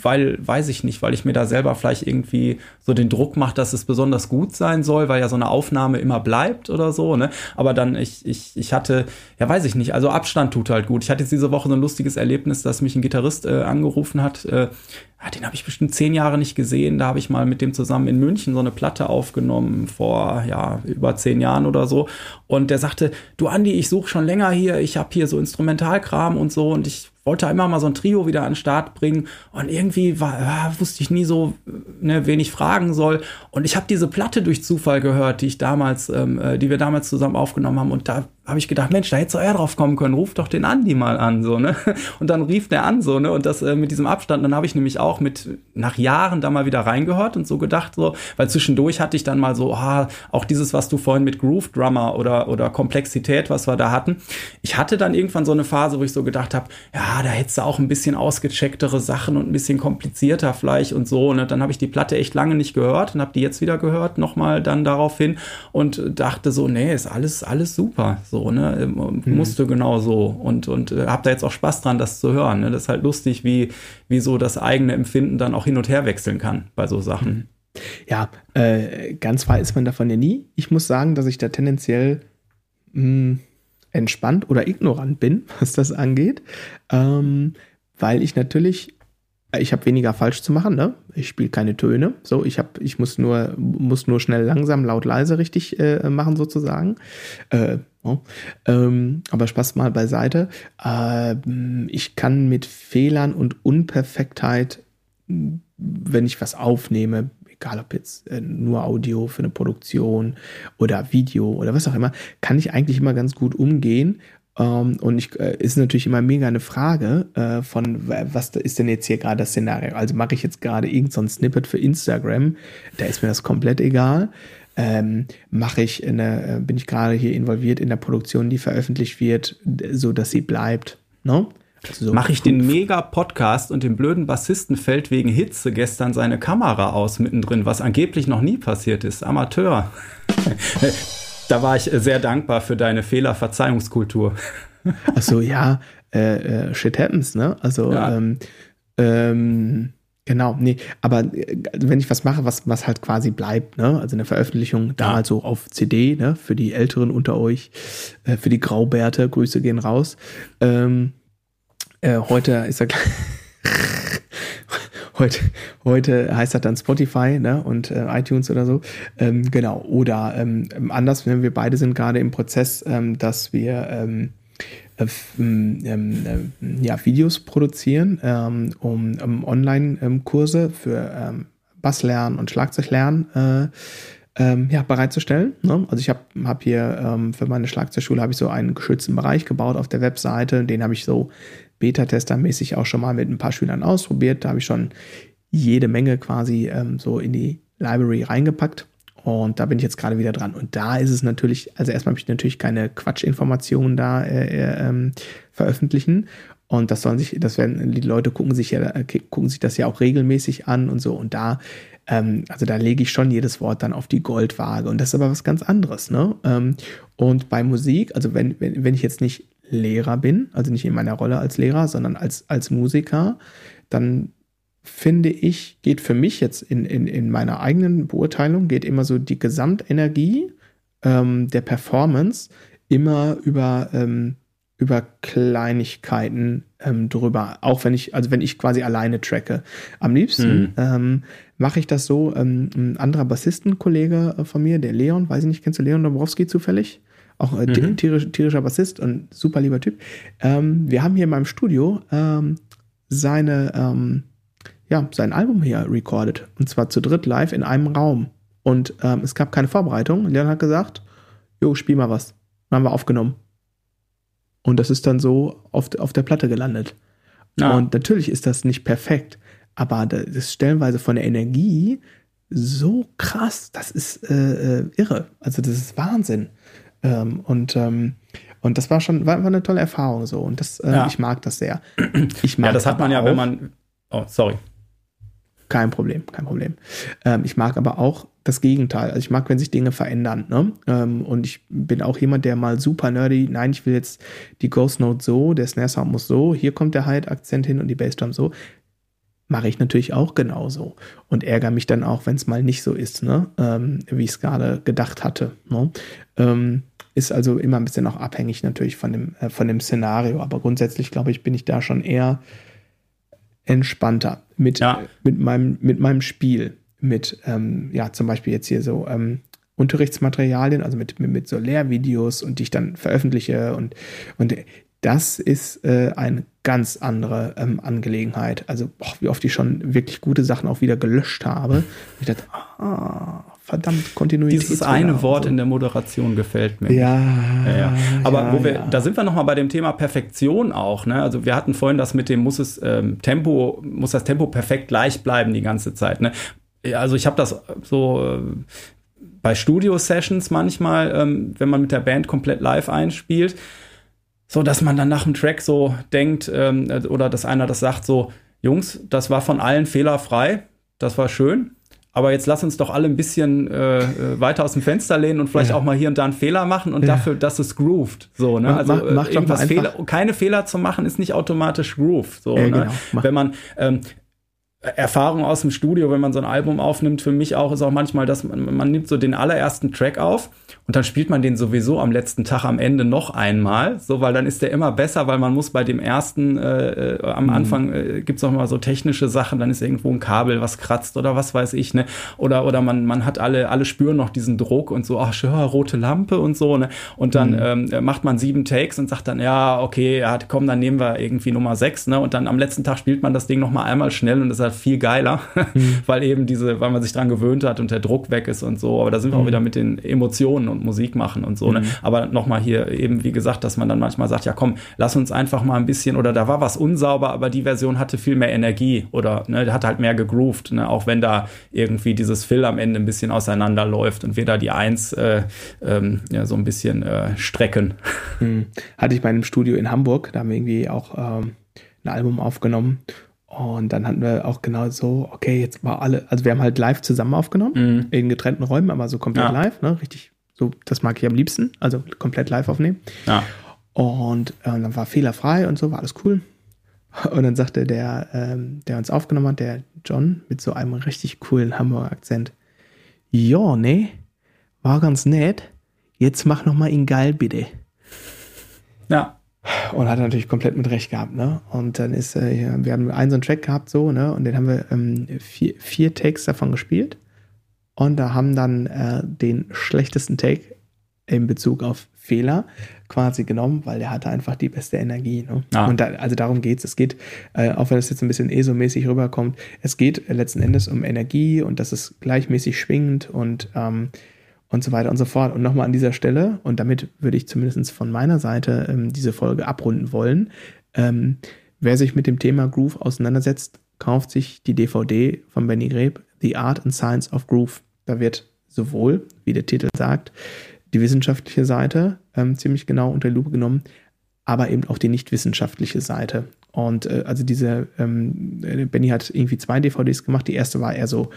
weil, weiß ich nicht, weil ich mir da selber vielleicht irgendwie so den Druck mache, dass es besonders gut sein soll, weil ja so eine Aufnahme immer bleibt oder so, ne? Aber dann, ich, ich, ich hatte, ja, weiß ich nicht, also Abstand tut halt gut. Ich hatte jetzt diese Woche so ein lustiges Erlebnis, dass mich ein Gitarrist äh, angerufen hat, äh, ja, den habe ich bestimmt zehn Jahre nicht gesehen. Da habe ich mal mit dem zusammen in München so eine Platte aufgenommen vor ja über zehn Jahren oder so. Und der sagte, du Andi, ich suche schon länger hier. Ich habe hier so Instrumentalkram und so und ich wollte immer mal so ein Trio wieder an den Start bringen und irgendwie war, wusste ich nie so, ne, wen ich fragen soll. Und ich habe diese Platte durch Zufall gehört, die ich damals, ähm, äh, die wir damals zusammen aufgenommen haben. Und da habe ich gedacht, Mensch, da hättest du eher drauf kommen können, ruf doch den Andi mal an, so, ne? Und dann rief der an, so, ne? Und das äh, mit diesem Abstand, dann habe ich nämlich auch mit nach Jahren da mal wieder reingehört und so gedacht, so, weil zwischendurch hatte ich dann mal so, ah, auch dieses, was du vorhin mit Groove Drummer oder, oder Komplexität, was wir da hatten. Ich hatte dann irgendwann so eine Phase, wo ich so gedacht habe, ja, da hättest du auch ein bisschen ausgechecktere Sachen und ein bisschen komplizierter vielleicht und so. Und ne? dann habe ich die Platte echt lange nicht gehört und habe die jetzt wieder gehört, nochmal dann daraufhin und dachte so, nee, ist alles, alles super. So ne? Mhm. Musste genau so. Und, und äh, hab da jetzt auch Spaß dran, das zu hören. Ne? Das ist halt lustig, wie, wie so das eigene Empfinden dann auch hin und her wechseln kann bei so Sachen. Mhm. Ja, äh, ganz frei ist man davon ja nie. Ich muss sagen, dass ich da tendenziell mh, hm, entspannt oder ignorant bin, was das angeht. Ähm, weil ich natürlich ich habe weniger falsch zu machen, ne? Ich spiele keine Töne. So, ich habe, ich muss nur, muss nur schnell, langsam, laut, leise richtig äh, machen, sozusagen. Äh, oh. ähm, aber Spaß mal beiseite. Äh, ich kann mit Fehlern und Unperfektheit, wenn ich was aufnehme, egal ob jetzt äh, nur Audio für eine Produktion oder Video oder was auch immer, kann ich eigentlich immer ganz gut umgehen ähm, und ich, äh, ist natürlich immer mega eine Frage äh, von, was ist denn jetzt hier gerade das Szenario? Also mache ich jetzt gerade irgendein Snippet für Instagram, da ist mir das komplett egal. Ähm, mache ich eine, äh, bin ich gerade hier involviert in der Produktion, die veröffentlicht wird, so dass sie bleibt. No? So Mache ich den Mega-Podcast und dem blöden Bassisten fällt wegen Hitze gestern seine Kamera aus mittendrin, was angeblich noch nie passiert ist. Amateur. Da war ich sehr dankbar für deine Fehlerverzeihungskultur. Ach so, ja, äh, äh, shit happens, ne? Also, ja. ähm, ähm, genau, nee, aber äh, wenn ich was mache, was, was halt quasi bleibt, ne? Also eine Veröffentlichung da ja. so auf CD, ne? Für die Älteren unter euch, äh, für die Graubärte, Grüße gehen raus. Ähm, äh, heute ist er heute, heute heißt das dann Spotify ne, und äh, iTunes oder so. Ähm, genau. Oder ähm, anders, wir beide sind gerade im Prozess, ähm, dass wir ähm, äh, ähm, äh, ja, Videos produzieren, ähm, um, um Online-Kurse für ähm, Basslernen und Schlagzeuglernen äh, ähm, ja, bereitzustellen. Ne? Also ich habe hab hier ähm, für meine Schlagzeugschule habe ich so einen geschützten Bereich gebaut auf der Webseite. Den habe ich so Beta-Tester-mäßig auch schon mal mit ein paar Schülern ausprobiert. Da habe ich schon jede Menge quasi ähm, so in die Library reingepackt. Und da bin ich jetzt gerade wieder dran. Und da ist es natürlich, also erstmal habe ich natürlich keine Quatschinformationen da äh, äh, ähm, veröffentlichen. Und das sollen sich, das werden, die Leute gucken sich ja, gucken sich das ja auch regelmäßig an und so. Und da Ähm, also da lege ich schon jedes Wort dann auf die Goldwaage. Und das ist aber was ganz anderes. Ne? Ähm, und bei Musik, also wenn, wenn, wenn ich jetzt nicht Lehrer bin, also nicht in meiner Rolle als Lehrer, sondern als, als Musiker, dann finde ich, geht für mich jetzt in, in, in meiner eigenen Beurteilung, geht immer so die Gesamtenergie ähm, der Performance immer über, ähm, über Kleinigkeiten ähm, drüber. Auch wenn ich, also wenn ich quasi alleine tracke. Am liebsten mhm. ähm, mache ich das so, ähm, ein anderer Bassistenkollege äh, von mir, der Leon, weiß ich nicht, kennst du Leon Dobrowski zufällig? Auch äh, mhm. tierisch, tierischer Bassist und super lieber Typ. Ähm, wir haben hier in meinem Studio ähm, seine, ähm, ja, sein Album hier recorded. Und zwar zu dritt live in einem Raum. Und ähm, es gab keine Vorbereitung. Leon hat gesagt, jo, spiel mal was. Dann haben wir aufgenommen. Und das ist dann so auf, auf der Platte gelandet. Ah. Und natürlich ist das nicht perfekt, aber das ist stellenweise von der Energie so krass, das ist äh, äh, irre. Also das ist Wahnsinn. Ähm, und, ähm, und das war schon war, war eine tolle Erfahrung so. Und das, äh, ja. ich mag das sehr. Ich mag ja, das hat man ja, auch, wenn man. Oh, sorry. Kein Problem, kein Problem. Ähm, ich mag aber auch das Gegenteil. Also ich mag, wenn sich Dinge verändern. Ne? Ähm, und ich bin auch jemand, der mal super nerdy, nein, ich will jetzt die Ghost Note so, der Snare Sound muss so, hier kommt der Hide-Akzent hin und die Bassdrum so. Mache ich natürlich auch genauso. Und ärgere mich dann auch, wenn es mal nicht so ist, ne? Ähm, wie ich es gerade gedacht hatte. Ne? Ist also immer ein bisschen auch abhängig natürlich von dem, äh, von dem Szenario. Aber grundsätzlich, glaube ich, bin ich da schon eher entspannter mit, ja. mit, meinem, mit meinem Spiel. Mit, ähm, ja, zum Beispiel jetzt hier so ähm, Unterrichtsmaterialien, also mit, mit, mit so Lehrvideos und die ich dann veröffentliche und, und das ist äh, eine ganz andere ähm, Angelegenheit. Also, boah, wie oft ich schon wirklich gute Sachen auch wieder gelöscht habe. Ich dachte, ah, verdammt, Kontinuität. Dieses eine Wort so. in der Moderation gefällt mir. Ja. ja, ja. Aber ja, wo wir, da sind wir nochmal bei dem Thema Perfektion auch. Ne? Also wir hatten vorhin das mit dem, muss es ähm, Tempo, muss das Tempo perfekt gleich bleiben die ganze Zeit. Ne? Also ich habe das so äh, bei Studio-Sessions manchmal, ähm, wenn man mit der Band komplett live einspielt, so dass man dann nach dem Track so denkt ähm, oder dass einer das sagt so, Jungs, das war von allen fehlerfrei, das war schön aber jetzt lass uns doch alle ein bisschen äh, äh, weiter aus dem Fenster lehnen und vielleicht ja. auch mal hier und da einen Fehler machen und ja. dafür, dass es grooved. So, ne? Also mach, mach irgendwas Fehler, keine Fehler zu machen, ist nicht automatisch groove. So, ja, ne? Genau. Wenn man ähm, Erfahrung aus dem Studio, wenn man so ein Album aufnimmt, für mich auch, ist auch manchmal, dass man, man nimmt so den allerersten Track auf und dann spielt man den sowieso am letzten Tag am Ende noch einmal, so, weil dann ist der immer besser, weil man muss bei dem ersten, äh, äh, am mhm. Anfang äh, gibt's auch mal so technische Sachen, dann ist irgendwo ein Kabel, was kratzt oder was weiß ich, ne? Oder, oder man, man hat alle, alle spüren noch diesen Druck und so, ach, ja, rote Lampe und so, ne? Und dann mhm. ähm, macht man sieben Takes und sagt dann, ja, okay, ja, komm, dann nehmen wir irgendwie Nummer sechs, ne? Und dann am letzten Tag spielt man das Ding noch mal einmal schnell und das ist halt viel geiler, mhm. weil eben diese, weil man sich dran gewöhnt hat und der Druck weg ist und so. Aber da sind wir auch mhm. wieder mit den Emotionen und Musik machen und so. Ne? Mhm. Aber nochmal hier eben, wie gesagt, dass man dann manchmal sagt, ja komm, lass uns einfach mal ein bisschen, oder da war was unsauber, aber die Version hatte viel mehr Energie oder ne, hat halt mehr gegroovt, ne? auch wenn da irgendwie dieses Fill am Ende ein bisschen auseinanderläuft und wir da die Eins äh, ähm, ja, so ein bisschen äh, strecken. Mhm. Hatte ich bei einem Studio in Hamburg, da haben wir irgendwie auch ähm, ein Album aufgenommen und dann hatten wir auch genau so, okay, jetzt war alle, also wir haben halt live zusammen aufgenommen, mhm. in getrennten Räumen, aber so komplett ja. live, ne? Richtig, so, das mag ich am liebsten, also komplett live aufnehmen. Ja. Und äh, dann war fehlerfrei und so, war alles cool. Und dann sagte der, ähm, der uns aufgenommen hat, der John, mit so einem richtig coolen Hamburger Akzent, ja, ne, war ganz nett, jetzt mach noch mal ihn geil, bitte. Ja. Und hat natürlich komplett mit Recht gehabt, ne? Und dann ist, äh, wir haben einen so einen Track gehabt, so, ne? Und den haben wir ähm, vier, vier Takes davon gespielt. Und da haben dann äh, den schlechtesten Take in Bezug auf Fehler quasi genommen, weil der hatte einfach die beste Energie. Ne? Ah. Und da, also darum geht's. Es geht, äh, auch wenn es jetzt ein bisschen ESO-mäßig rüberkommt, es geht letzten Endes um Energie und dass es gleichmäßig schwingt und ähm, und so weiter und so fort. Und nochmal an dieser Stelle, und damit würde ich zumindest von meiner Seite ähm, diese Folge abrunden wollen, ähm, wer sich mit dem Thema Groove auseinandersetzt, kauft sich die DVD von Benny Greb, The Art and Science of Groove. Da wird sowohl, wie der Titel sagt, die wissenschaftliche Seite ähm, ziemlich genau unter die Lupe genommen, aber eben auch die nicht wissenschaftliche Seite. Und äh, also diese, ähm, Benny hat irgendwie zwei DVDs gemacht. Die erste war eher so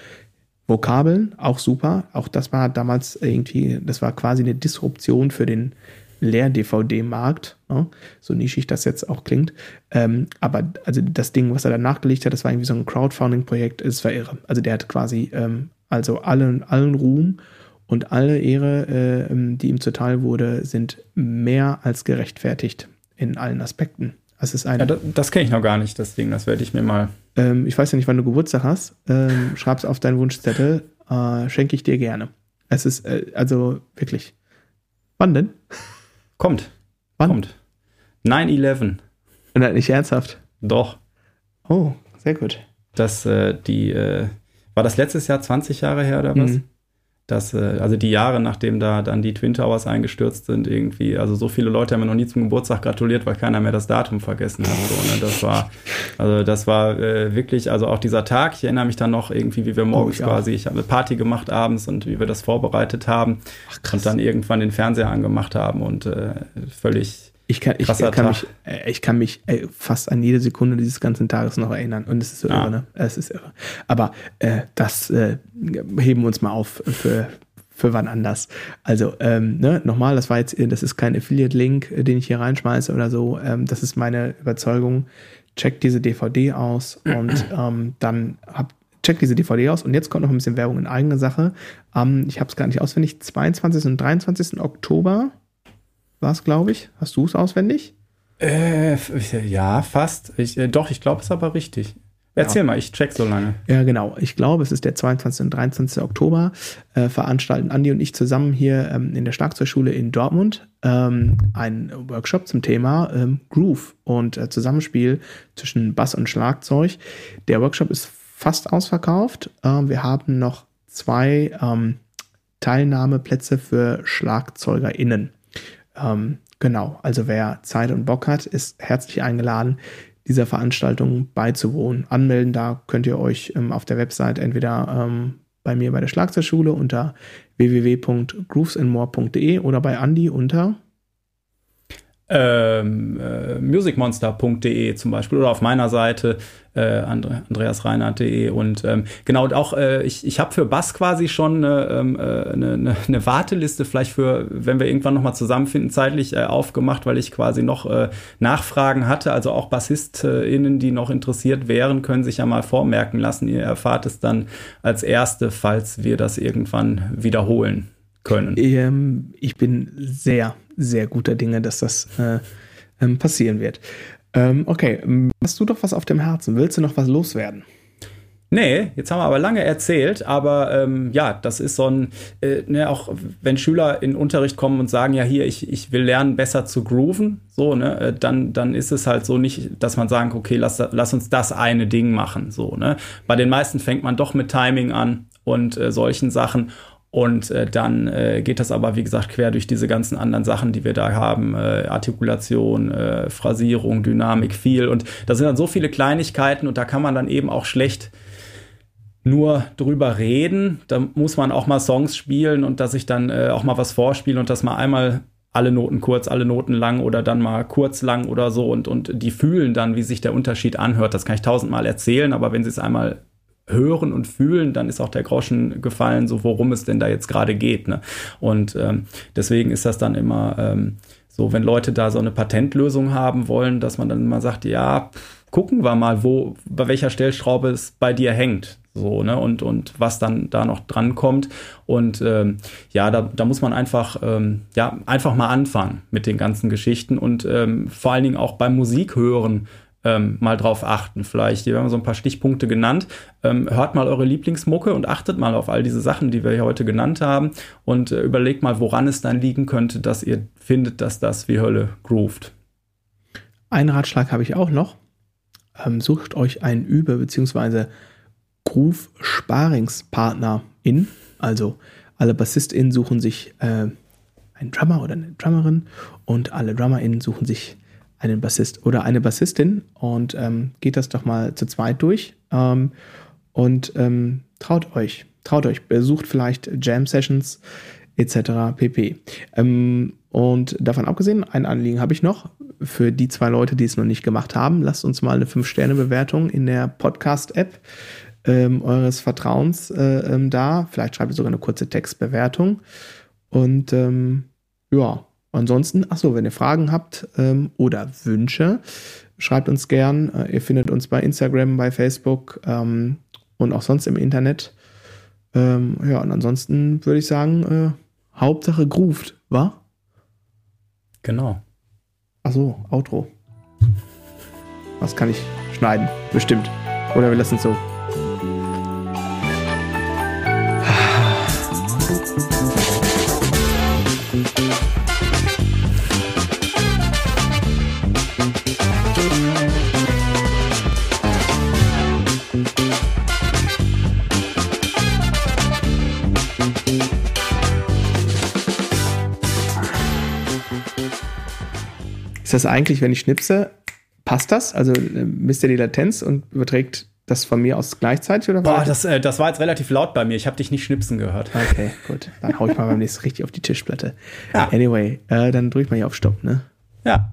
Vokabeln, auch super. Auch das war damals irgendwie, das war quasi eine Disruption für den Leer-DVD-Markt, ne? so nischig das jetzt auch klingt. Ähm, aber also das Ding, was er dann nachgelegt hat, das war irgendwie so ein Crowdfunding-Projekt, es war irre. Also der hat quasi ähm, also allen, allen Ruhm und alle Ehre, äh, die ihm zuteil wurde, sind mehr als gerechtfertigt in allen Aspekten. Das ist eine. Ja, das, das kenne ich noch gar nicht, das Ding. Das werde ich mir mal. Ähm, ich weiß ja nicht, wann du Geburtstag hast. Ähm, schreib's auf deinen Wunschzettel. Äh, schenke ich dir gerne. Es ist äh, also wirklich. Wann denn? Kommt. Wann? Kommt. 9-11. Nein, nicht ernsthaft. Doch. Oh, sehr gut. Das, äh, die, äh, war das letztes Jahr 20 Jahre her oder was? Mhm. Das, äh, also die Jahre, nachdem da dann die Twin Towers eingestürzt sind, irgendwie, also so viele Leute haben mir noch nie zum Geburtstag gratuliert, weil keiner mehr das Datum vergessen hat. So, ne? Das war, also das war äh, wirklich, also auch dieser Tag, ich erinnere mich dann noch irgendwie, wie wir morgens ich auch. quasi, ich habe eine Party gemacht abends und wie wir das vorbereitet haben und dann irgendwann den Fernseher angemacht haben und äh, völlig Ich kann, ich Krasser kann Tag. mich, äh, ich kann mich äh, fast an jede Sekunde dieses ganzen Tages noch erinnern. Und es ist so Ja. irre, ne? Es ist irre. Aber äh, das äh, heben wir uns mal auf für, für wann anders. Also, ähm, ne, nochmal, das war jetzt, äh, das ist kein Affiliate-Link, den ich hier reinschmeiße oder so. Ähm, das ist meine Überzeugung. Checkt diese DVD aus und ähm, dann habt checkt diese DVD aus und jetzt kommt noch ein bisschen Werbung in eigene Sache. Ähm, ich habe es gar nicht auswendig. 22. und 23. Oktober war es, glaube ich. Hast du es auswendig? Äh, f- ja, fast. Ich, äh, doch, ich glaube, es ist aber richtig. Erzähl mal, ich check so lange. Ja, genau. Ich glaube, es ist der 22. und 23. Oktober. Äh, veranstalten Andi und ich zusammen hier ähm, in der Schlagzeugschule in Dortmund ähm, einen Workshop zum Thema ähm, Groove und äh, Zusammenspiel zwischen Bass und Schlagzeug. Der Workshop ist fast ausverkauft. Ähm, wir haben noch zwei ähm, Teilnahmeplätze für SchlagzeugerInnen. Ähm, genau, also wer Zeit und Bock hat, ist herzlich eingeladen, dieser Veranstaltung beizuwohnen. Anmelden, da könnt ihr euch ähm, auf der Website entweder ähm, bei mir bei der Schlagzeugschule unter www.groovesandmore.de oder bei Andy unter ähm, äh, musicmonster.de zum Beispiel oder auf meiner Seite äh, andre, andreasreinhardt.de und ähm, genau und auch äh, ich, ich habe für Bass quasi schon eine, ähm, äh, eine, eine- eine Warteliste vielleicht für wenn wir irgendwann noch mal zusammenfinden zeitlich äh, aufgemacht weil ich quasi noch äh, Nachfragen hatte. Also auch BassistInnen die noch interessiert wären können sich ja mal vormerken lassen. Ihr erfahrt es dann als erste falls wir das irgendwann wiederholen können. Ähm, ich bin sehr, sehr guter Dinge, dass das äh, ähm, passieren wird. Ähm, okay, hast du doch was auf dem Herzen? Willst du noch was loswerden? Nee, jetzt haben wir aber lange erzählt, aber ähm, ja, das ist so ein, äh, ne, auch wenn Schüler in Unterricht kommen und sagen, ja hier, ich, ich will lernen, besser zu grooven, so, ne, äh, dann, dann ist es halt so nicht, dass man sagen, okay, lass, lass uns das eine Ding machen, so, ne. Bei den meisten fängt man doch mit Timing an und äh, solchen Sachen. Und äh, dann äh, geht das aber, wie gesagt, quer durch diese ganzen anderen Sachen, die wir da haben. Äh, Artikulation, äh, Phrasierung, Dynamik, viel. Und da sind dann so viele Kleinigkeiten und da kann man dann eben auch schlecht nur drüber reden. Da muss man auch mal Songs spielen und dass ich dann äh, auch mal was vorspiele und das mal einmal alle Noten kurz, alle Noten lang oder dann mal kurz lang oder so und, und die fühlen dann, wie sich der Unterschied anhört. Das kann ich tausendmal erzählen, aber wenn sie es einmal hören und fühlen, dann ist auch der Groschen gefallen, so worum es denn da jetzt gerade geht. Ne? Und ähm, deswegen ist das dann immer ähm, so, wenn Leute da so eine Patentlösung haben wollen, dass man dann immer sagt, ja, gucken wir mal, wo, bei welcher Stellschraube es bei dir hängt. So, ne, und, und was dann da noch dran kommt. Und ähm, ja, da, da muss man einfach, ähm, ja, einfach mal anfangen mit den ganzen Geschichten und ähm, vor allen Dingen auch beim Musikhören ähm, mal drauf achten. Vielleicht, hier haben wir so ein paar Stichpunkte genannt. Ähm, hört mal eure Lieblingsmucke und achtet mal auf all diese Sachen, die wir hier heute genannt haben und äh, überlegt mal, woran es dann liegen könnte, dass ihr findet, dass das wie Hölle groovt. Einen Ratschlag habe ich auch noch. Ähm, sucht euch einen Übe- bzw. Groove-Sparingspartner in. Also alle BassistInnen suchen sich äh, einen Drummer oder eine Drummerin und alle DrummerInnen suchen sich einen Bassist oder eine Bassistin und ähm, geht das doch mal zu zweit durch ähm, und ähm, traut euch, traut euch, besucht vielleicht Jam-Sessions etc. pp. Ähm, und davon abgesehen, ein Anliegen habe ich noch für die zwei Leute, die es noch nicht gemacht haben. Lasst uns mal eine 5-Sterne-Bewertung in der Podcast-App ähm, eures Vertrauens äh, ähm, da. Vielleicht schreibt ihr sogar eine kurze Textbewertung. Und ja, ansonsten, achso, wenn ihr Fragen habt ähm, oder Wünsche, schreibt uns gern. Äh, ihr findet uns bei Instagram, bei Facebook ähm, und auch sonst im Internet. Ähm, ja, und ansonsten würde ich sagen, äh, Hauptsache grooved, wa? Genau. Achso, Outro. Was kann ich schneiden? Bestimmt. Oder wir lassen es so. Ist das eigentlich, wenn ich schnipse, passt das? Also äh, misst ihr die Latenz und überträgt das von mir aus gleichzeitig oder Boah, das, äh, das war jetzt relativ laut bei mir. Ich habe dich nicht schnipsen gehört. Okay, gut. Dann hau ich mal beim nächsten richtig auf die Tischplatte. Ja. Anyway, äh, dann drück ich mal hier auf Stopp, ne? Ja.